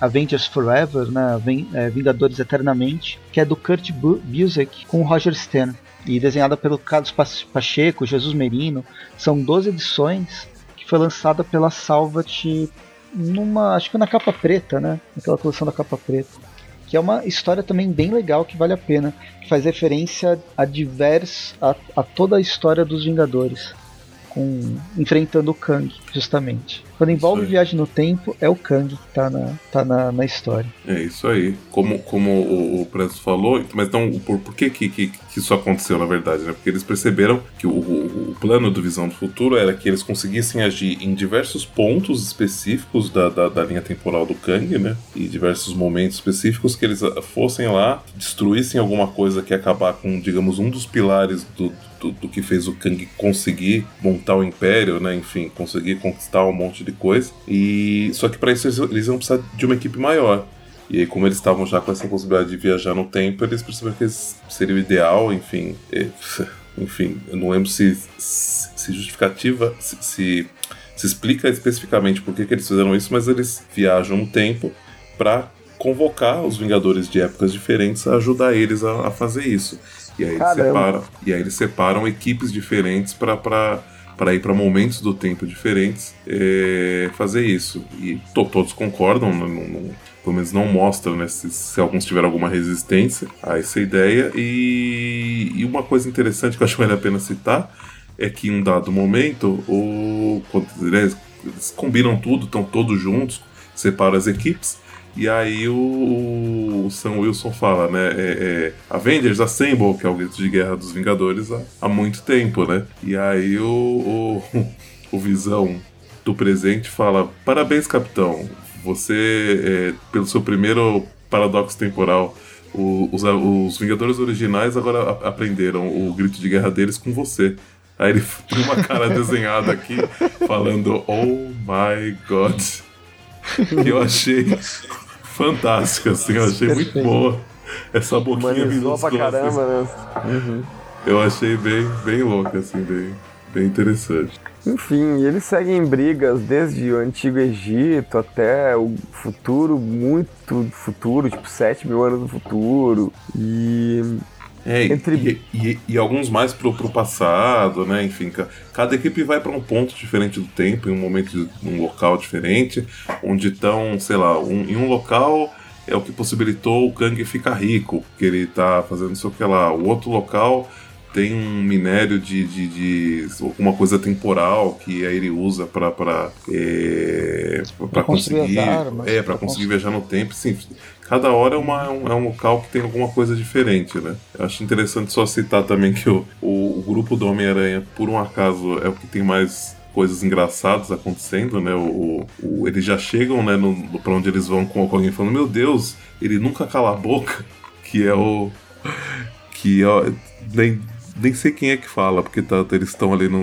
a Avengers Forever, né, é, Vingadores Eternamente, que é do Kurt Busiek com o Roger Stern. E desenhada pelo Carlos Pacheco, Jesus Merino. São 12 edições que foi lançada pela Salvat numa. acho que na capa preta, né? Naquela coleção da capa preta que é uma história também bem legal que vale a pena, que faz referência a diversos a, a toda a história dos Vingadores, com enfrentando o Kang, justamente. Quando envolve viagem no tempo, é o Kang que tá na, tá na, na história. É isso aí. Como, como o, o falou, mas então por, por que, que, que, isso aconteceu na verdade? Né? Porque eles perceberam que o, o, o, plano do Visão do Futuro era que eles conseguissem agir em diversos pontos específicos da, da, da linha temporal do Kang, né? E diversos momentos específicos que eles fossem lá, destruíssem alguma coisa que ia acabar com, digamos, um dos pilares do, do, do, que fez o Kang conseguir montar o império, né? Enfim, conseguir conquistar um monte de coisa. E só que para isso eles, eles iam precisar de uma equipe maior. E aí, como eles estavam já com essa possibilidade de viajar no tempo, eles perceberam que seria o ideal, enfim. E, enfim, eu não lembro se, se justificativa, se, se, se, explica especificamente por que, que eles fizeram isso, mas eles viajam no tempo para convocar os Vingadores de épocas diferentes a ajudar eles a, a fazer isso. E aí, eles separam, e aí eles separam equipes diferentes para para ir para momentos do tempo diferentes é, fazer isso. E to, todos concordam, não, não, pelo menos não mostram né, se, se, alguns tiveram alguma resistência a essa ideia. E, e, uma coisa interessante que eu acho que vale a pena citar é que em um dado momento, o, eles combinam tudo, estão todos juntos, separam as equipes. E aí o, o Sam Wilson fala, né? É, é, Avengers Assemble, que é o grito de guerra dos Vingadores há, há muito tempo, né? E aí o, o, o Visão do presente fala: Parabéns, capitão. Você, é, pelo seu primeiro paradoxo temporal, o, os, os Vingadores originais agora aprenderam o grito de guerra deles com você. Aí ele tem uma cara desenhada aqui falando Oh my God. Eu achei fantástica, assim, eu achei Perfeito. muito boa. Essa boquinha minúscula. pra caramba, assim. né? Uhum. Eu achei bem, bem louca, assim, bem, bem interessante. Enfim, eles seguem brigas desde o Antigo Egito até o futuro, muito futuro, tipo 7 mil anos no futuro. E é, Entre... e, e, e, alguns mais pro, pro passado, né? Enfim, cada equipe vai para um ponto diferente do tempo, em um momento, um local diferente, onde estão, sei lá, um, em um local é o que possibilitou o Kang ficar rico, porque ele tá fazendo isso que lá. O outro local tem um minério de, de, de alguma coisa temporal que aí ele usa para para é, conseguir armas, é para conseguir viajar no tempo sim cada hora é, uma, é, um, é um local que tem alguma coisa diferente né eu acho interessante só citar também que o, o, o grupo do Homem-Aranha por um acaso é o que tem mais coisas engraçadas acontecendo, né? O, o, eles já chegam, né, no, no, pra onde eles vão com, alguém falando, meu Deus, ele nunca cala a boca, que é o. Que ó, nem, nem sei quem é que fala, porque tá, eles estão ali num,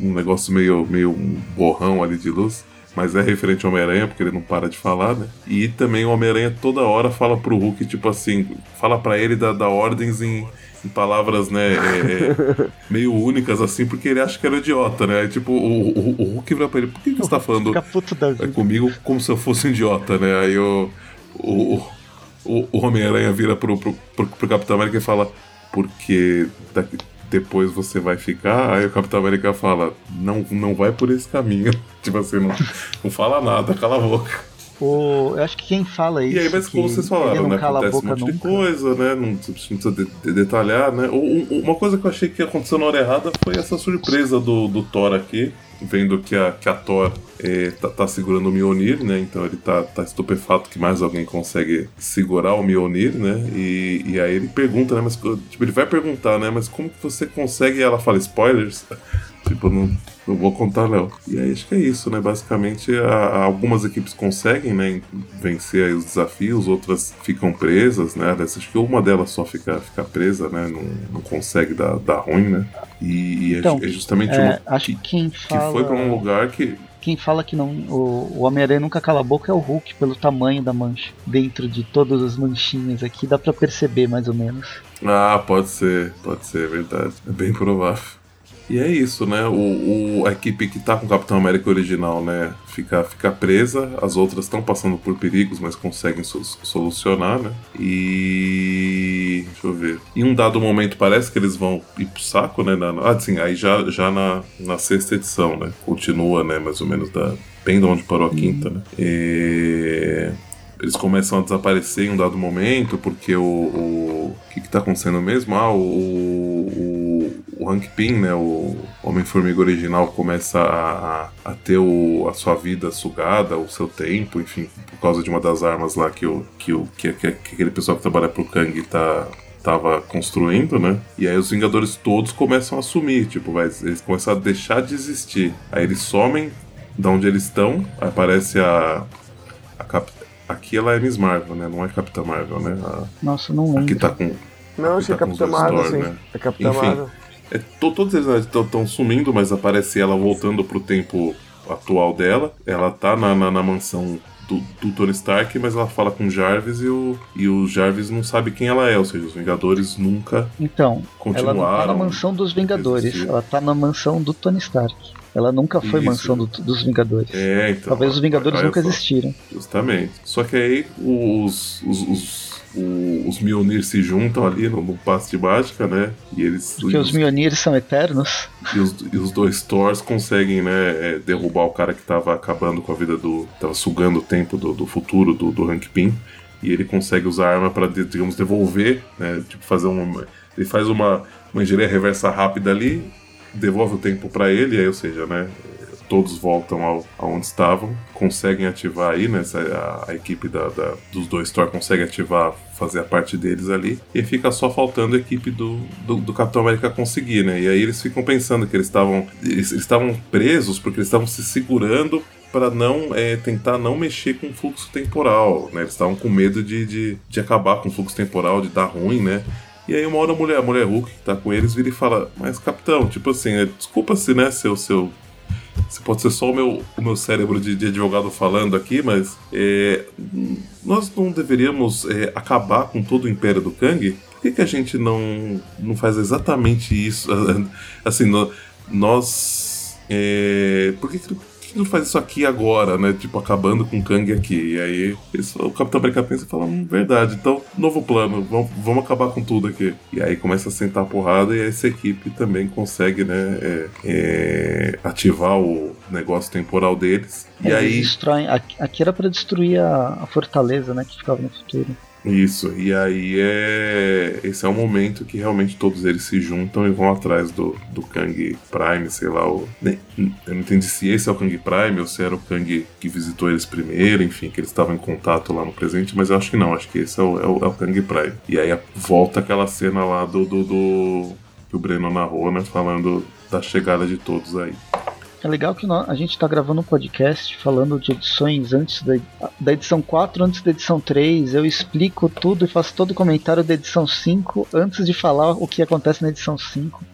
negócio meio, meio borrão ali de luz. Mas é referente ao Homem-Aranha, porque ele não para de falar, né? E também o Homem-Aranha toda hora fala pro Hulk, tipo assim, fala para ele dar, dar ordens em, em palavras, né, é, é, meio únicas, assim, porque ele acha que era idiota, né? Tipo, o, o, o Hulk vira pra ele, por que, que você tá falando é, comigo como se eu fosse um idiota, né? Aí o, o, o, o Homem-Aranha vira pro, pro, pro, pro Capitão América e fala, porque daqui, depois você vai ficar. Aí o Capitão América fala: não, não vai por esse caminho. tipo assim, não, não fala nada, cala a boca. O, eu acho que quem fala isso. E aí, mas como vocês falaram, né? Acontece um monte nunca. de coisa, né? Não precisa de, de detalhar, né? Uma coisa que eu achei que aconteceu na hora errada foi essa surpresa do, do Thor aqui, vendo que a, que a Thor é, tá, tá, segurando o Mjolnir, né? Então ele tá, tá estupefato que mais alguém consegue segurar o Mjolnir, né? E, e aí ele pergunta, né? Mas, tipo, ele vai perguntar, né? Mas como que você consegue? E ela fala spoilers. Tipo, não, não vou contar, não. E aí acho que é isso, né? Basicamente, a, a, algumas equipes conseguem, né? Vencer os desafios, outras ficam presas, né? Acho que uma delas só fica, fica presa, né? Não, não consegue dar, dar ruim, né? E, e é então, é, justamente é, uma. Acho que quem fala... Que foi pra um lugar que quem fala que não o, o Homem-Aranha nunca cala a boca é o Hulk, pelo tamanho da mancha. Dentro de todas as manchinhas aqui, dá para perceber mais ou menos. Ah, pode ser, pode ser, é verdade. É bem provável. E é isso, né? O, o, a equipe que tá com o Capitão América original, né? Fica, fica presa, as outras estão passando por perigos, mas conseguem so solucionar, né? E. Deixa eu ver. Em um dado momento parece que eles vão ir pro saco, né? Na, ah, sim, aí já, já na, na sexta edição, né? Continua, né? Mais ou menos da. Bem de onde parou a quinta, né? E eles começam a desaparecer em um dado momento, porque o. O, que, que tá acontecendo mesmo? Ah, o, o, o Hank Pym, né? O Homem-Formiga original começa a, a ter o, a sua vida sugada, o seu tempo, enfim, por causa de uma das armas lá que, o, que, o, que, que, que aquele pessoal que trabalha pro Kang tá, tava construindo, né? E aí os Vingadores todos começam a sumir, tipo, vai, eles começam a deixar de existir. Aí eles somem de onde eles estão, aparece a, a Cap Aqui ela é Miss Marvel, né? Não é Capitã Marvel, né? A... Nossa, não lembro. Aqui tá com. Não, acho que é tá Capitã Marvel, sim. Né? É Capitã Enfim, Marvel. É, to, todos eles estão né, sumindo, mas aparece ela voltando pro tempo atual dela. Ela tá na, na, na mansão do, do, Tony Stark, mas ela fala com o Jarvis e o, e o Jarvis não sabe quem ela é, ou seja, os Vingadores nunca então, continuaram. Ela não tá na mansão dos Vingadores, ela tá na mansão do Tony Stark. Ela nunca foi Isso. mansão do, dos Vingadores. É, então. Talvez os Vingadores nunca só. existiram. Justamente. Só que aí os, os, os os Mjolnir se juntam ali no, no passe de mágica, né? E eles. Porque os, os Mjolnir são eternos. E os, e os, dois Thors conseguem, né, é, derrubar o cara que tava acabando com a vida do. tava sugando o tempo do, do futuro do, do Hank Pym. E ele consegue usar a arma para, digamos, devolver, né? Tipo, fazer uma. Ele faz uma, uma engenharia reversa rápida ali, devolve o tempo para ele, aí, ou seja, né? Todos voltam ao, aonde estavam, conseguem ativar aí, né? A, a equipe da, da, dos dois Thor consegue ativar, fazer a parte deles ali, e fica só faltando a equipe do, do, do Capitão América conseguir, né? E aí eles ficam pensando que eles estavam eles estavam presos porque eles estavam se segurando para não é, tentar não mexer com o fluxo temporal, né? Eles estavam com medo de, de, de acabar com o fluxo temporal, de dar ruim, né? E aí uma hora a mulher, a mulher Hulk que tá com eles vira e fala, mas capitão, tipo assim, é, desculpa se, né, seu, seu. Se pode ser só o meu, o meu cérebro de, de advogado falando aqui, mas é, nós não deveríamos é, acabar com todo o império do Kang? Por que, que a gente não, não faz exatamente isso? Assim, nós. É, por que, que que não faz isso aqui agora, né? Tipo, acabando com o Kang aqui. E aí o Capitão América pensa e fala, hum, verdade, então, novo plano, vamos, vamos acabar com tudo aqui. E aí começa a sentar a porrada e essa equipe também consegue, né, é, é, ativar o negócio temporal deles. É, e aí. Destroem, aqui era para destruir a, a fortaleza, né, que ficava no futuro. Isso, e aí é. Esse é o momento que realmente todos eles se juntam e vão atrás do, do Kang Prime, sei lá. O... Eu não entendi se esse é o Kang Prime ou se era o Kang que visitou eles primeiro, enfim, que eles estavam em contato lá no presente, mas eu acho que não, acho que esse é o, é o, é o Kang Prime. E aí volta aquela cena lá do, do, do que o Breno narrou, né? Falando da chegada de todos aí. É legal que a gente está gravando um podcast falando de edições antes da, da edição 4, antes da edição 3. Eu explico tudo e faço todo o comentário da edição 5 antes de falar o que acontece na edição 5.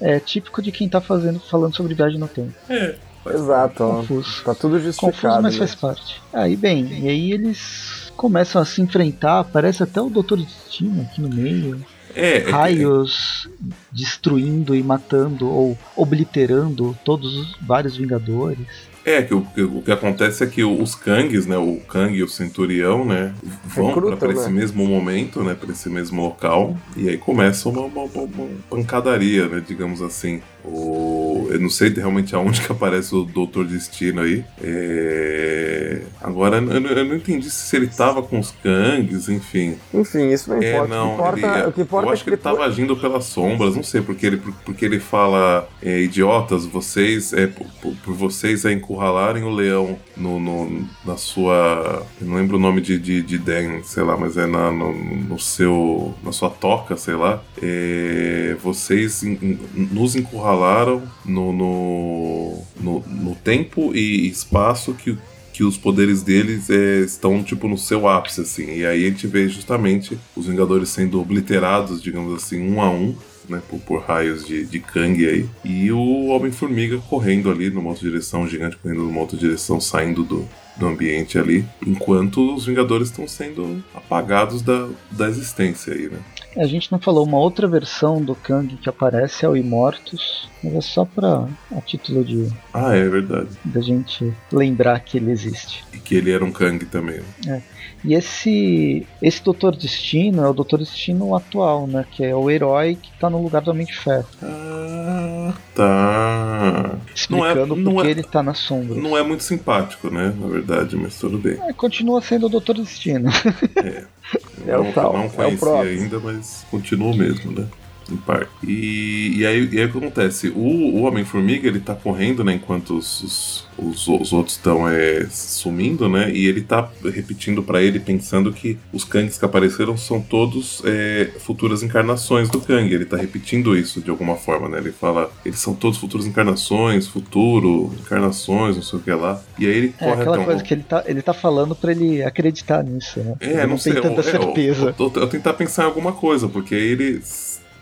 É típico de quem está fazendo, falando sobre viagem no tempo. É. Exato. Confuso. Tá tudo justificado. Confuso, mas faz parte. Aí, bem, e aí eles começam a se enfrentar. Aparece até o Doutor Destino aqui no meio. É, é raios é, destruindo e matando ou obliterando todos os vários Vingadores. É, que o, o que acontece é que os Kangs, né, o Kang e o Centurião, né, vão para esse né? mesmo momento, né, para esse mesmo local, e aí começa uma, uma, uma pancadaria, né, digamos assim. O, eu não sei realmente aonde que aparece o Doutor Destino aí. É... Agora, eu, eu, não entendi se ele tava com os Kangs, enfim. Enfim, isso não é, importa. É, não, o, que importa, ele, o que importa eu é acho que, ele tava agindo pelas sombras, não sei, porque ele, porque ele fala, é, idiotas, vocês, é, por, por, vocês é encurralarem o leão no, no, na sua. Eu não lembro o nome de, de, de Dan, sei lá, mas é na, no, no seu. na sua toca, sei lá. É, vocês in, nos encurralaram no, no, no, no tempo e espaço que que os poderes deles é, estão tipo no seu ápice assim. E aí a gente vê justamente os Vingadores sendo obliterados, digamos assim, um a um. Né, por, por raios de, de Kang aí. E o Homem-Formiga correndo ali numa outra direção, o gigante correndo numa outra direção, saindo do, do ambiente ali, enquanto os Vingadores estão sendo apagados da, da existência aí, né? A gente não falou uma outra versão do Kang que aparece é o Imortus, mas é só pra a título de. Ah, é verdade. Da gente lembrar que ele existe. E que ele era um Kang também. Né? É. E esse esse Doutor Destino é o Doutor Destino atual, né? Que é o herói que tá no lugar do Homem de Ferro. Ah, tá. Explicando não é, porque é, ele tá na sombra. Não é muito simpático, né? Na verdade, mas tudo bem. É, continua sendo o Doutor Destino. É. é não, o tal. não conheci é ainda, mas continua mesmo, né? Em parte. E, e, aí, e aí o que acontece? O, o Homem-Formiga ele tá correndo, né? Enquanto os, os, os, os outros estão é, sumindo, né? E ele tá repetindo para ele, pensando que os Kangs que apareceram são todos é, futuras encarnações do Kang. Ele tá repetindo isso de alguma forma, né? Ele fala, eles são todos futuras encarnações, futuro, encarnações, não sei o que lá. E aí ele é, corre aquela coisa um... que ele tá, ele tá falando para ele acreditar nisso, né? É, não, não sei, tem tanta eu, certeza. Eu, eu, eu tentar pensar em alguma coisa, porque ele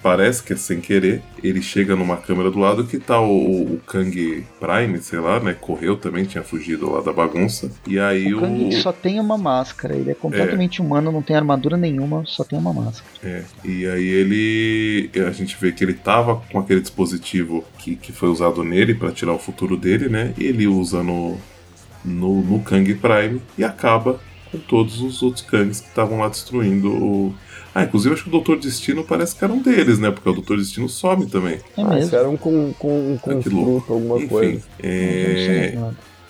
parece que é sem querer, ele chega numa câmera do lado que tá o, o Kang Prime, sei lá, né? Correu também, tinha fugido lá da bagunça. E aí o. Kang o... só tem uma máscara, ele é completamente é. humano, não tem armadura nenhuma, só tem uma máscara. É, e aí ele. A gente vê que ele tava com aquele dispositivo que, que foi usado nele para tirar o futuro dele, né? E ele usa no, no, no Kang Prime e acaba com todos os outros Kangs que estavam lá destruindo o ah, inclusive acho que o Doutor Destino parece que era um deles, né? Porque o Doutor Destino some também. É mesmo. Ah, eram com, com, com ah, fruta, alguma Enfim, coisa. É...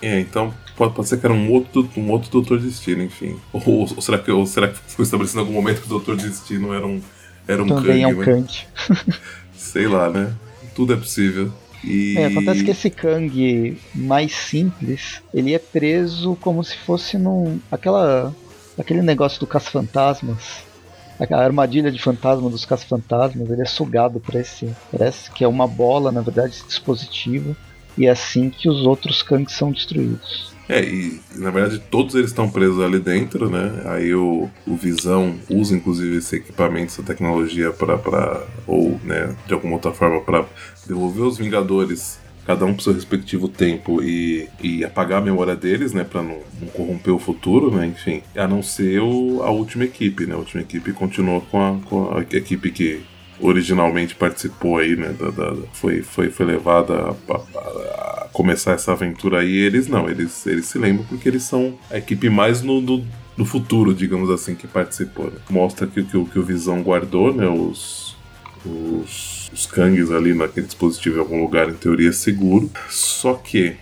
é, então pode, pode ser que era um outro, um outro Doutor Destino, enfim. Ou, ou, será que, ou será que ficou estabelecido em algum momento que o Doutor Destino era um, era um Também Kang, é um Kang. Sei lá, né? Tudo é possível. E... É, acontece que esse Kang mais simples, ele é preso como se fosse num. aquela. aquele negócio do caça-fantasmas a armadilha de fantasma dos caça-fantasmas, ele é sugado para esse. Parece que é uma bola, na verdade, esse dispositivo. E é assim que os outros Kangs são destruídos. É, e na verdade todos eles estão presos ali dentro, né? Aí o, o Visão usa inclusive esse equipamento, essa tecnologia para ou, né, de alguma outra forma para devolver os Vingadores cada um pro seu respectivo tempo e, e apagar a memória deles, né, para não, não, corromper o futuro, né, enfim. A não ser o, a última equipe, né, a última equipe continuou com a, com a equipe que originalmente participou aí, né, da, da foi, foi, foi levada a, a, a, começar essa aventura aí, eles não, eles, eles se lembram porque eles são a equipe mais no, no, no futuro, digamos assim, que participou. Né? Mostra que, que, que o Visão guardou, né, os, os os Kangs ali naquele dispositivo em algum lugar, em teoria, seguro. Só que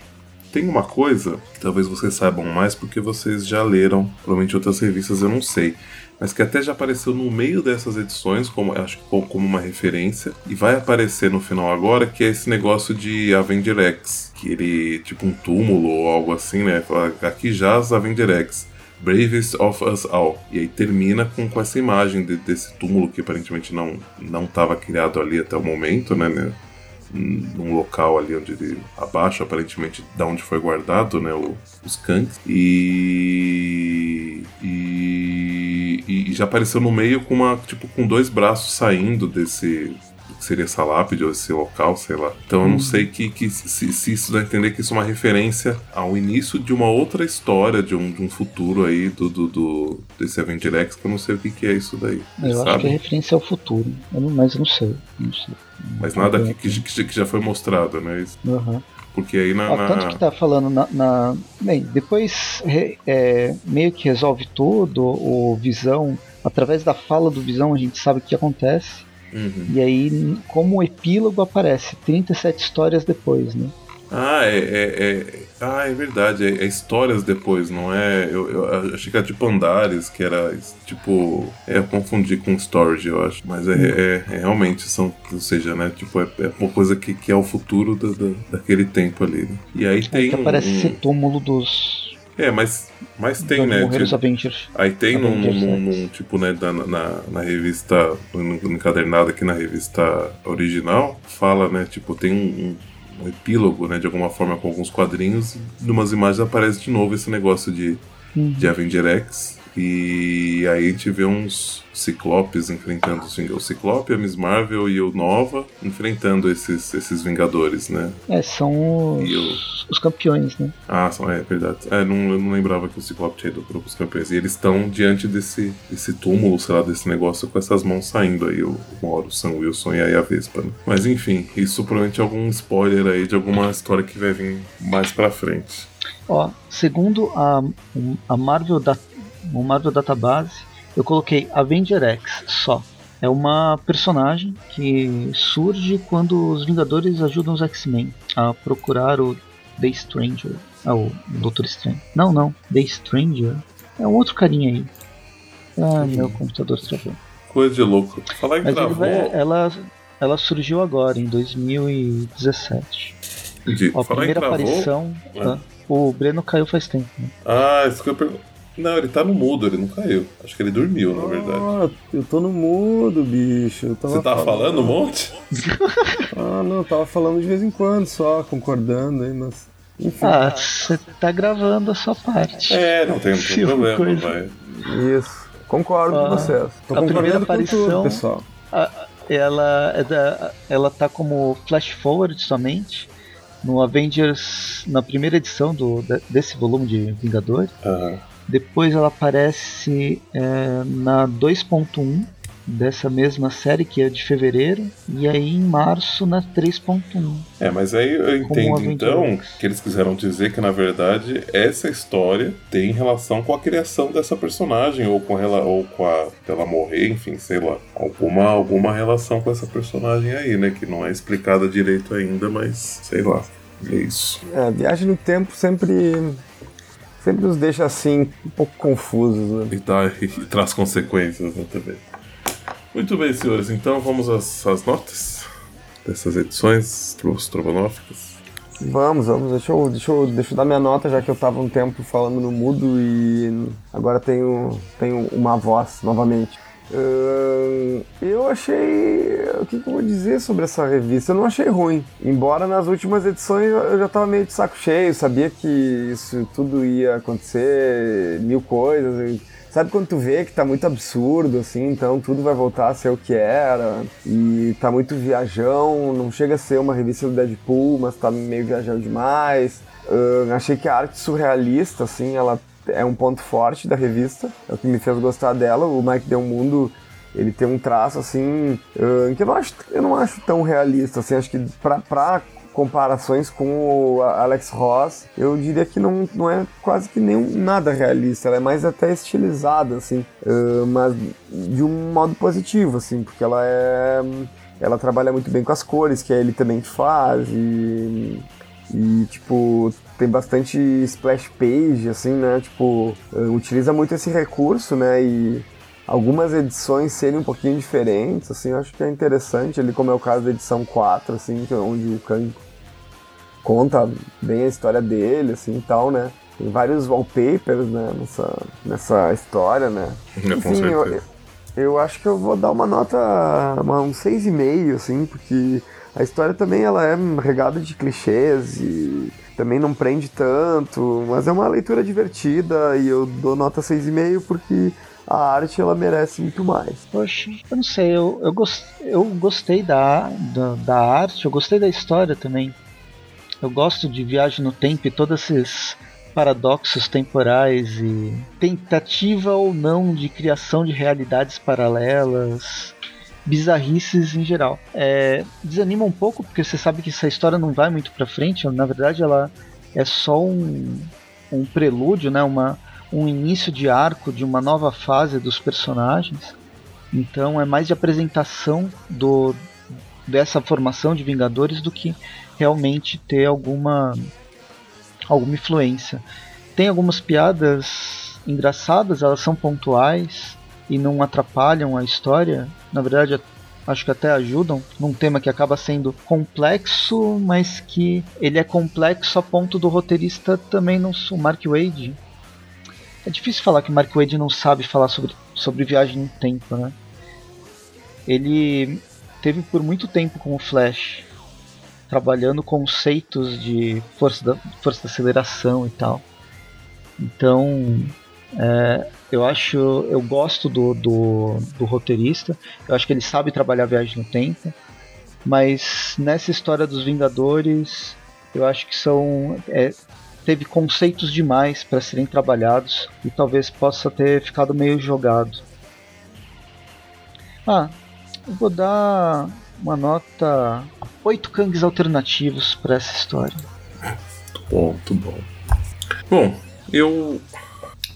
tem uma coisa que talvez vocês saibam mais porque vocês já leram, provavelmente outras revistas eu não sei, mas que até já apareceu no meio dessas edições, como acho que como uma referência, e vai aparecer no final agora, que é esse negócio de Avenger X, que ele tipo um túmulo ou algo assim, né? Aqui jaz Avenger X. Bravest of Us All. E aí termina com, com essa imagem de, desse túmulo que aparentemente não não estava criado ali até o momento, né, né? Num local ali onde ele abaixo, aparentemente, da onde foi guardado, né, o, os Kanks. E, e, e já apareceu no meio com uma tipo com dois braços saindo desse que seria essa lápide ou esse local, sei lá. Então eu não uhum. sei que, que se, se, isso dá a entender que isso é uma referência ao início de uma outra história, de um, de um futuro aí do, do, do desse Avenger X, que eu não sei o que, que é isso daí. Eu sabe? acho que é referência ao futuro, eu não, mas eu não sei. Não sei. Mas nada que, que, que, já foi mostrado, né? Uhum. Porque aí na. Ah, tanto que tá falando na. na... Bem, depois é, meio que resolve tudo, o Visão. Através da fala do Visão a gente sabe o que acontece. Uhum. E aí, como epílogo, aparece 37 histórias depois, né? Ah, é, é, é- ah, é verdade. É, é histórias depois, não é? Eu, eu achei que era tipo Andares, que era tipo. É, eu confundi com Storage, eu acho. Mas é, é- é realmente são. Ou seja, né? Tipo, é, é uma coisa que, que é o futuro da, da- daquele tempo ali. Né? E aí tem. que aparece um- esse túmulo dos. É, mas, mas tem, né? tipo-. Aí tem num, num- num, tipo, né, da- na, na revista, encadernado aqui na revista original, fala, né, tipo, tem um, um epílogo, né, de alguma forma com alguns quadrinhos, e numas imagens aparece de novo esse negócio de, Uhum. de Avenger X, e aí a gente vê uns ciclopes enfrentando os Ving- o Ciclope, a Miss Marvel e o Nova enfrentando esses, esses Vingadores, né. É, são os, eu- os campeões, né? Ah, são, é verdade. É, não, eu não lembrava que o Ciclope tinha ido para os campeões. E eles estão diante desse, desse túmulo, sei lá, desse negócio com essas mãos saindo aí, o Moro, o Sam Wilson e aí a Vespa, né? Mas enfim, isso provavelmente é algum spoiler aí de alguma história que vai vir mais pra frente. Ó, segundo a, a Marvel, da, o Marvel Database, eu coloquei Avenger X só. É uma personagem que surge quando os Vingadores ajudam os X-Men a procurar o The Stranger. Ah, o Doutor Estranho. Não, não. The Stranger. É um outro carinha aí. Ah, meu computador travou. Coisa de louco. Falar em Mas travou. vai, ela, ela surgiu agora, em 2017. de- Ó, a falar em primeira travou. aparição. É. tá? O Breno caiu faz tempo. Né? Ah, isso que eu pergunto. Não, ele tá no mudo, ele não caiu. Acho que ele dormiu, na verdade. Ah, eu tô no mudo, bicho. Eu tava Você tá falando um monte? Ah, não, eu tava falando de vez em quando só, concordando aí, mas. Enfim. Ah, você tá gravando a sua parte. É, não tem, não tem problema, coisa. vai. Isso. Concordo Ah, com vocês. Tô a primeira com tudo, aparição- pessoal. A- ela, é da, ela tá como flash forward somente no Avengers, na primeira edição do, desse volume de Vingadores. Aham. Depois ela aparece é, na 2.1 dessa mesma série, que é de fevereiro. E aí em março na 3.1. É, mas aí eu entendo então que eles quiseram dizer que na verdade essa história tem relação com a criação dessa personagem ou com ela ou com a ela morrer, enfim, sei lá, alguma alguma relação com essa personagem aí, né, que não é explicada direito ainda, mas sei lá. É isso. É, a viagem no tempo sempre. Sempre nos deixa assim, um pouco confusos, né? E, tá, e traz consequências né, também. Muito bem, senhores, então vamos às, às notas dessas edições trobonóficas. Vamos, vamos, deixa eu, deixa, eu, deixa eu dar minha nota, já que eu tava um tempo falando no mudo e agora tenho, tenho uma voz novamente. Eu achei. O que, que eu vou dizer sobre essa revista? Eu não achei ruim. Embora nas últimas edições eu já tava meio de saco cheio, sabia que isso tudo ia acontecer, mil coisas. Sabe quando tu vê que tá muito absurdo, assim, então tudo vai voltar a ser o que era, e tá muito viajão, não chega a ser uma revista do Deadpool, mas tá meio viajão demais. Ahn, achei que a arte surrealista, assim, ela é um ponto forte da revista, é o que me fez gostar dela. O Mike Del Mundo, ele tem um traço, assim, que eu não, acho, eu não acho tão realista, assim, acho que pra, pra comparações com o Alex Ross, eu diria que não, não é quase que nem nada realista, ela é mais até estilizada, assim, mas de um modo positivo, assim, porque ela é. Ela trabalha muito bem com as cores, que ele também faz, e, e tipo, tem bastante splash page, assim, né? Tipo, ah, utiliza muito esse recurso, né? E algumas edições serem um pouquinho diferentes, assim, eu acho que é interessante, ali como é o caso da edição 4, assim, que é onde o Kang conta bem a história dele, assim, e tal, né? Tem vários wallpapers, né, nessa, nessa história, né? É, Enfim, eu, eu acho que eu vou dar uma nota, uma, um 6,5, assim, porque a história também ela é regada de clichês e também não prende tanto, mas é uma leitura divertida e eu dou nota 6,5 porque a arte ela merece muito mais. Poxa, eu não sei, eu, eu, gos- eu gostei da, da, da arte, eu gostei da história também. Eu gosto de viagem no tempo e todos esses paradoxos temporais e tentativa ou não de criação de realidades paralelas, bizarrices em geral. É, desanima um pouco porque você sabe que essa história não vai muito pra frente, na verdade ela é só um, um prelúdio, né, uma, um início de arco de uma nova fase dos personagens. Então é mais de apresentação do dessa formação de Vingadores do que realmente ter alguma alguma influência. Tem algumas piadas engraçadas, elas são pontuais e não atrapalham a história. Na verdade, acho que até ajudam num tema que acaba sendo complexo, mas que ele é complexo a ponto do roteirista também não. O Mark Wade. É difícil falar que Mark Wade não sabe falar sobre, sobre viagem no tempo, né? Ele teve por muito tempo com o Flash, trabalhando conceitos de força da, força da aceleração e tal. Então, é, eu acho, eu gosto do, do, do, roteirista. Eu acho que ele sabe trabalhar viagem no tempo. Mas nessa história dos Vingadores, eu acho que são é, teve conceitos demais para serem trabalhados e talvez possa ter ficado meio jogado. Ah, eu vou dar uma nota 8 Kangs alternativos para essa história. Muito bom, muito bom. Bom, eu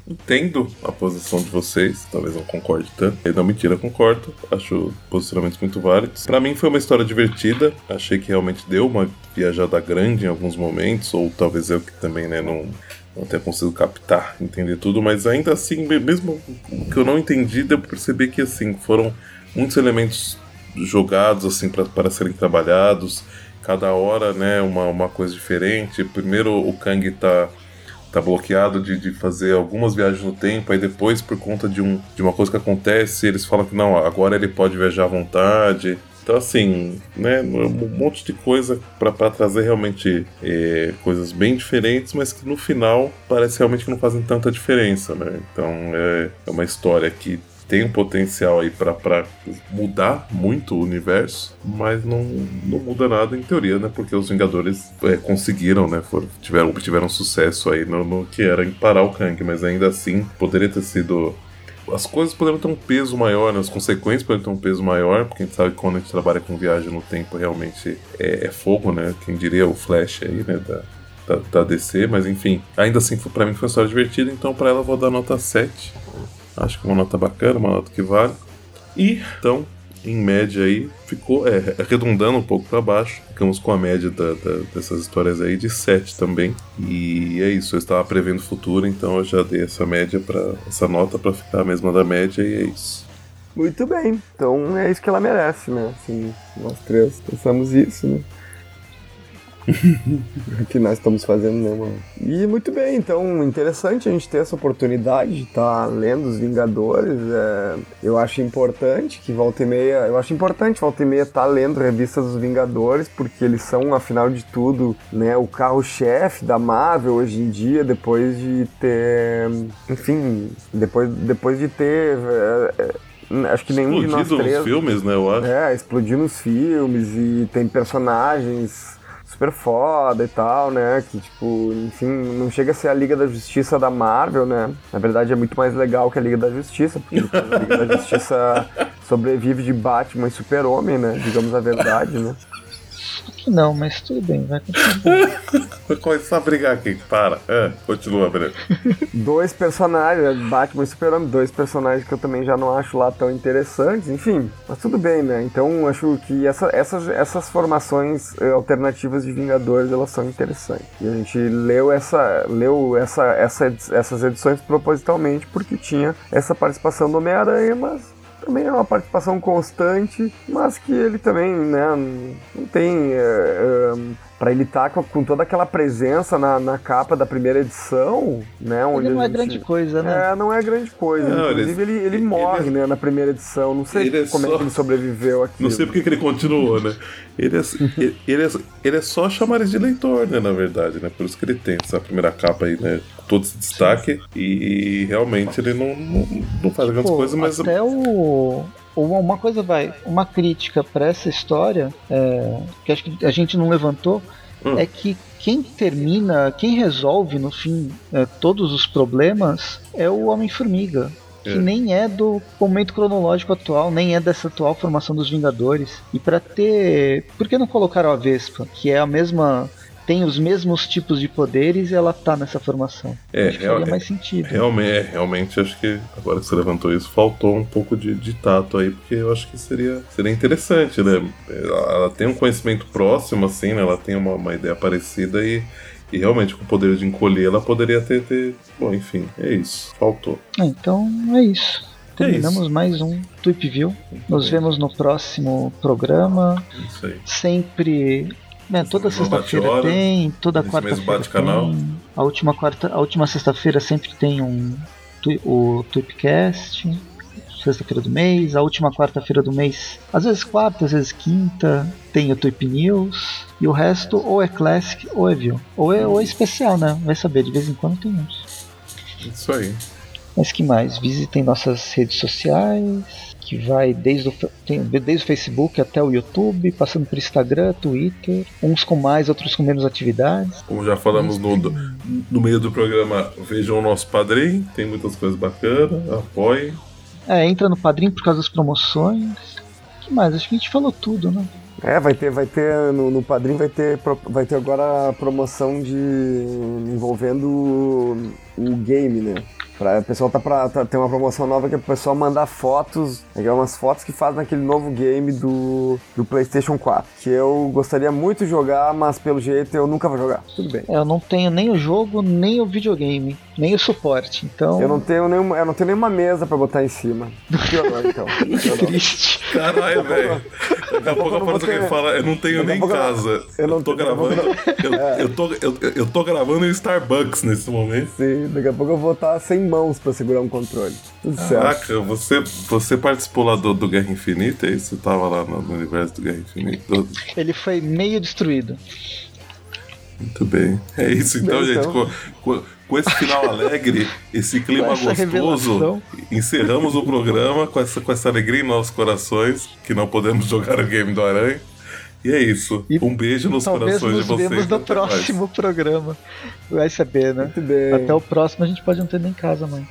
entendo a posição de vocês, talvez não concorde tanto. Não, mentira, concordo. Acho posicionamentos muito válidos. Para mim foi uma história divertida. Achei que realmente deu uma viajada grande em alguns momentos, ou talvez eu que também, né, não não tenha conseguido captar, entender tudo, mas ainda assim, mesmo que eu não entendi, deu pra perceber que assim, foram muitos elementos jogados assim para serem trabalhados, cada hora, né, uma, uma coisa diferente. Primeiro o Kang tá tá bloqueado de, de fazer algumas viagens no tempo, aí depois, por conta de, um, de uma coisa que acontece, eles falam que não, agora ele pode viajar à vontade. Então, assim, né, um monte de coisa para trazer realmente é, coisas bem diferentes, mas que no final parece realmente que não fazem tanta diferença, né? Então, é, é uma história que tem um potencial aí para mudar muito o universo, mas não, não muda nada em teoria, né? Porque os Vingadores é, conseguiram, né? Foram, tiveram, obtiveram sucesso aí no, no que era em parar o Kang, mas ainda assim poderia ter sido as coisas poderiam ter um peso maior, né? as consequências poderiam ter um peso maior, porque a gente sabe que quando a gente trabalha com viagem no tempo realmente é, é fogo, né? Quem diria o Flash aí, né? Da, da, da DC, mas enfim, ainda assim para mim foi uma história divertida, então para ela eu vou dar nota 7. Acho que é uma nota bacana, uma nota que vale. E então, em média aí, ficou é, arredondando um pouco para baixo. Ficamos com a média da, da, dessas histórias aí de 7 também. E é isso, eu estava prevendo o futuro, então eu já dei essa média para essa nota para ficar a mesma da média e é isso. Muito bem, então é isso que ela merece, né? Assim, nós três pensamos isso, né? que nós estamos fazendo, né, mano? E muito bem, então, interessante a gente ter essa oportunidade de estar tá lendo os Vingadores. É, eu acho importante que volta e meia. Eu acho importante volta e meia estar tá lendo revistas dos Vingadores, porque eles são, afinal de tudo, né, o carro-chefe da Marvel hoje em dia, depois de ter. Enfim, depois, depois de ter. É, é, acho que nenhum de nós três. nos filmes, né, eu acho. É, explodiu nos filmes e tem personagens super foda e tal, né? Que, tipo, enfim, não chega a ser a Liga da Justiça da Marvel, né? Na verdade é muito mais legal que a Liga da Justiça, porque a Liga da Justiça sobrevive de Batman e Super-Homem, né? Digamos a verdade, né? Que não, mas tudo bem, vai continuar. Vai começar a brigar aqui, para. É, continua, Breno. dois personagens, Batman e Super-Homem, dois personagens que eu também já não acho lá tão interessantes, enfim, mas tudo bem, né? Então acho que essa, essas, essas formações eh, alternativas de Vingadores elas são interessantes. E a gente leu, essa, leu essa, essa, essas edições propositalmente porque tinha essa participação do Homem-Aranha, mas também é uma participação constante, mas que ele também, né, não tem. É, é, para ele estar tá com, toda aquela presença na, na, capa da primeira edição, né? Onde ele não é gente, é grande coisa, né? É, não é grande coisa. Não, Inclusive, ele, ele, ele morre, ele, né, na primeira edição. Não sei como é, só, é que ele sobreviveu aqui. Não sei porque que ele continuou, né? Ele é, ele, é, ele é só chamar de leitor, né, na verdade, né? Por isso que ele tem essa primeira capa aí, né? todo esse destaque e realmente ele não, não, não faz grandes Pô, coisas, mas. Até o. Uma coisa vai, uma crítica para essa história, é, que acho que a gente não levantou, hum. é que quem termina, quem resolve no fim é, todos os problemas é o Homem-Formiga que é. nem é do momento cronológico atual, nem é dessa atual formação dos Vingadores. E para ter, por que não colocaram a Vespa, que é a mesma tem os mesmos tipos de poderes e ela tá nessa formação. É, acho que faria mais sentido. Realmente, é, realmente acho que agora que você levantou isso, faltou um pouco de, de tato aí, porque eu acho que seria, seria interessante, né? Ela, ela tem um conhecimento próximo, assim, né? Ela tem uma, uma ideia parecida e, e realmente com o poder de encolher ela poderia ter, ter. Bom, enfim, é isso. Faltou. Ah, então é isso. Terminamos mais um Tweep View. Nos vemos no próximo programa. Isso aí. Sempre. Né, toda sexta-feira tem, toda quarta-feira tem. A última quarta, a última sexta-feira sempre tem um o Tweepcast, sexta-feira do mês. A última quarta-feira do mês, às vezes quarta, às vezes quinta, tem o Tweep News. E o resto ou é Classic ou é View. Ou é, ou é especial, né? Vai saber, de vez em quando tem uns. Isso aí. Mas que mais? Visitem nossas redes sociais, que vai desde o, tem- desde o Facebook até o YouTube, passando por Instagram, Twitter, uns com mais, outros com menos atividades. Como já falamos no, no meio do programa, vejam o nosso padrinho, tem muitas coisas bacanas, apoiem. É, entra no Padrim por causa das promoções. que mais? Acho que a gente falou tudo, né? É, vai ter, vai ter no, no Padrim vai ter, vai ter agora a promoção de envolvendo o, o game, né? Pra, o pessoal tá pra tá, tem uma promoção nova que é o pessoal mandar fotos, é umas fotos que fazem aquele novo game do, do PlayStation 4, que eu gostaria muito de jogar, mas pelo jeito eu nunca vou jogar. Tudo bem. É, Eu não tenho nem o jogo, nem o videogame, nem o suporte. Então, Eu não tenho nenhuma, eu não tenho nenhuma mesa pra botar em cima. Piorou então. Piorou. triste. Caralho, velho. Daqui a pouco aparece alguém fala, eu não tenho nem casa. eu não tô gravando. eu, tô, eu, eu tô gravando em Starbucks nesse momento. Sim, daqui a pouco eu vou estar sem mãos pra segurar um controle. Tudo certo. Caraca, você, você participou lá do, do Guerra Infinita? É isso? Você tava lá no, no universo do Guerra Infinita? Do- Ele foi meio destruído. Muito bem. É isso então, Bem, gente. então. Com, com- com esse final alegre, esse clima gostoso, revelação. encerramos o programa com essa, com essa alegria em nossos corações, que não podemos jogar o game do Aranha. E é isso. E um beijo nos corações nos de vocês. vemos no Até mais. próximo programa. Vai saber, né? Muito bem. Até o próximo a gente pode não ter nem casa, mãe.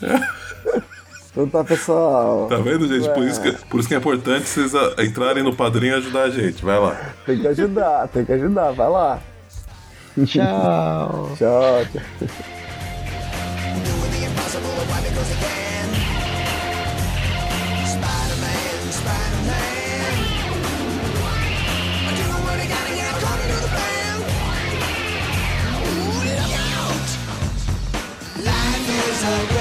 Então tá, pessoal. Tá vendo, gente? Por isso, que, por isso que é importante vocês a- entrarem no padrinho e ajudar a gente. Vai lá. Tem que ajudar, tem que ajudar. Vai lá. Tchau. Tchau. Doing time.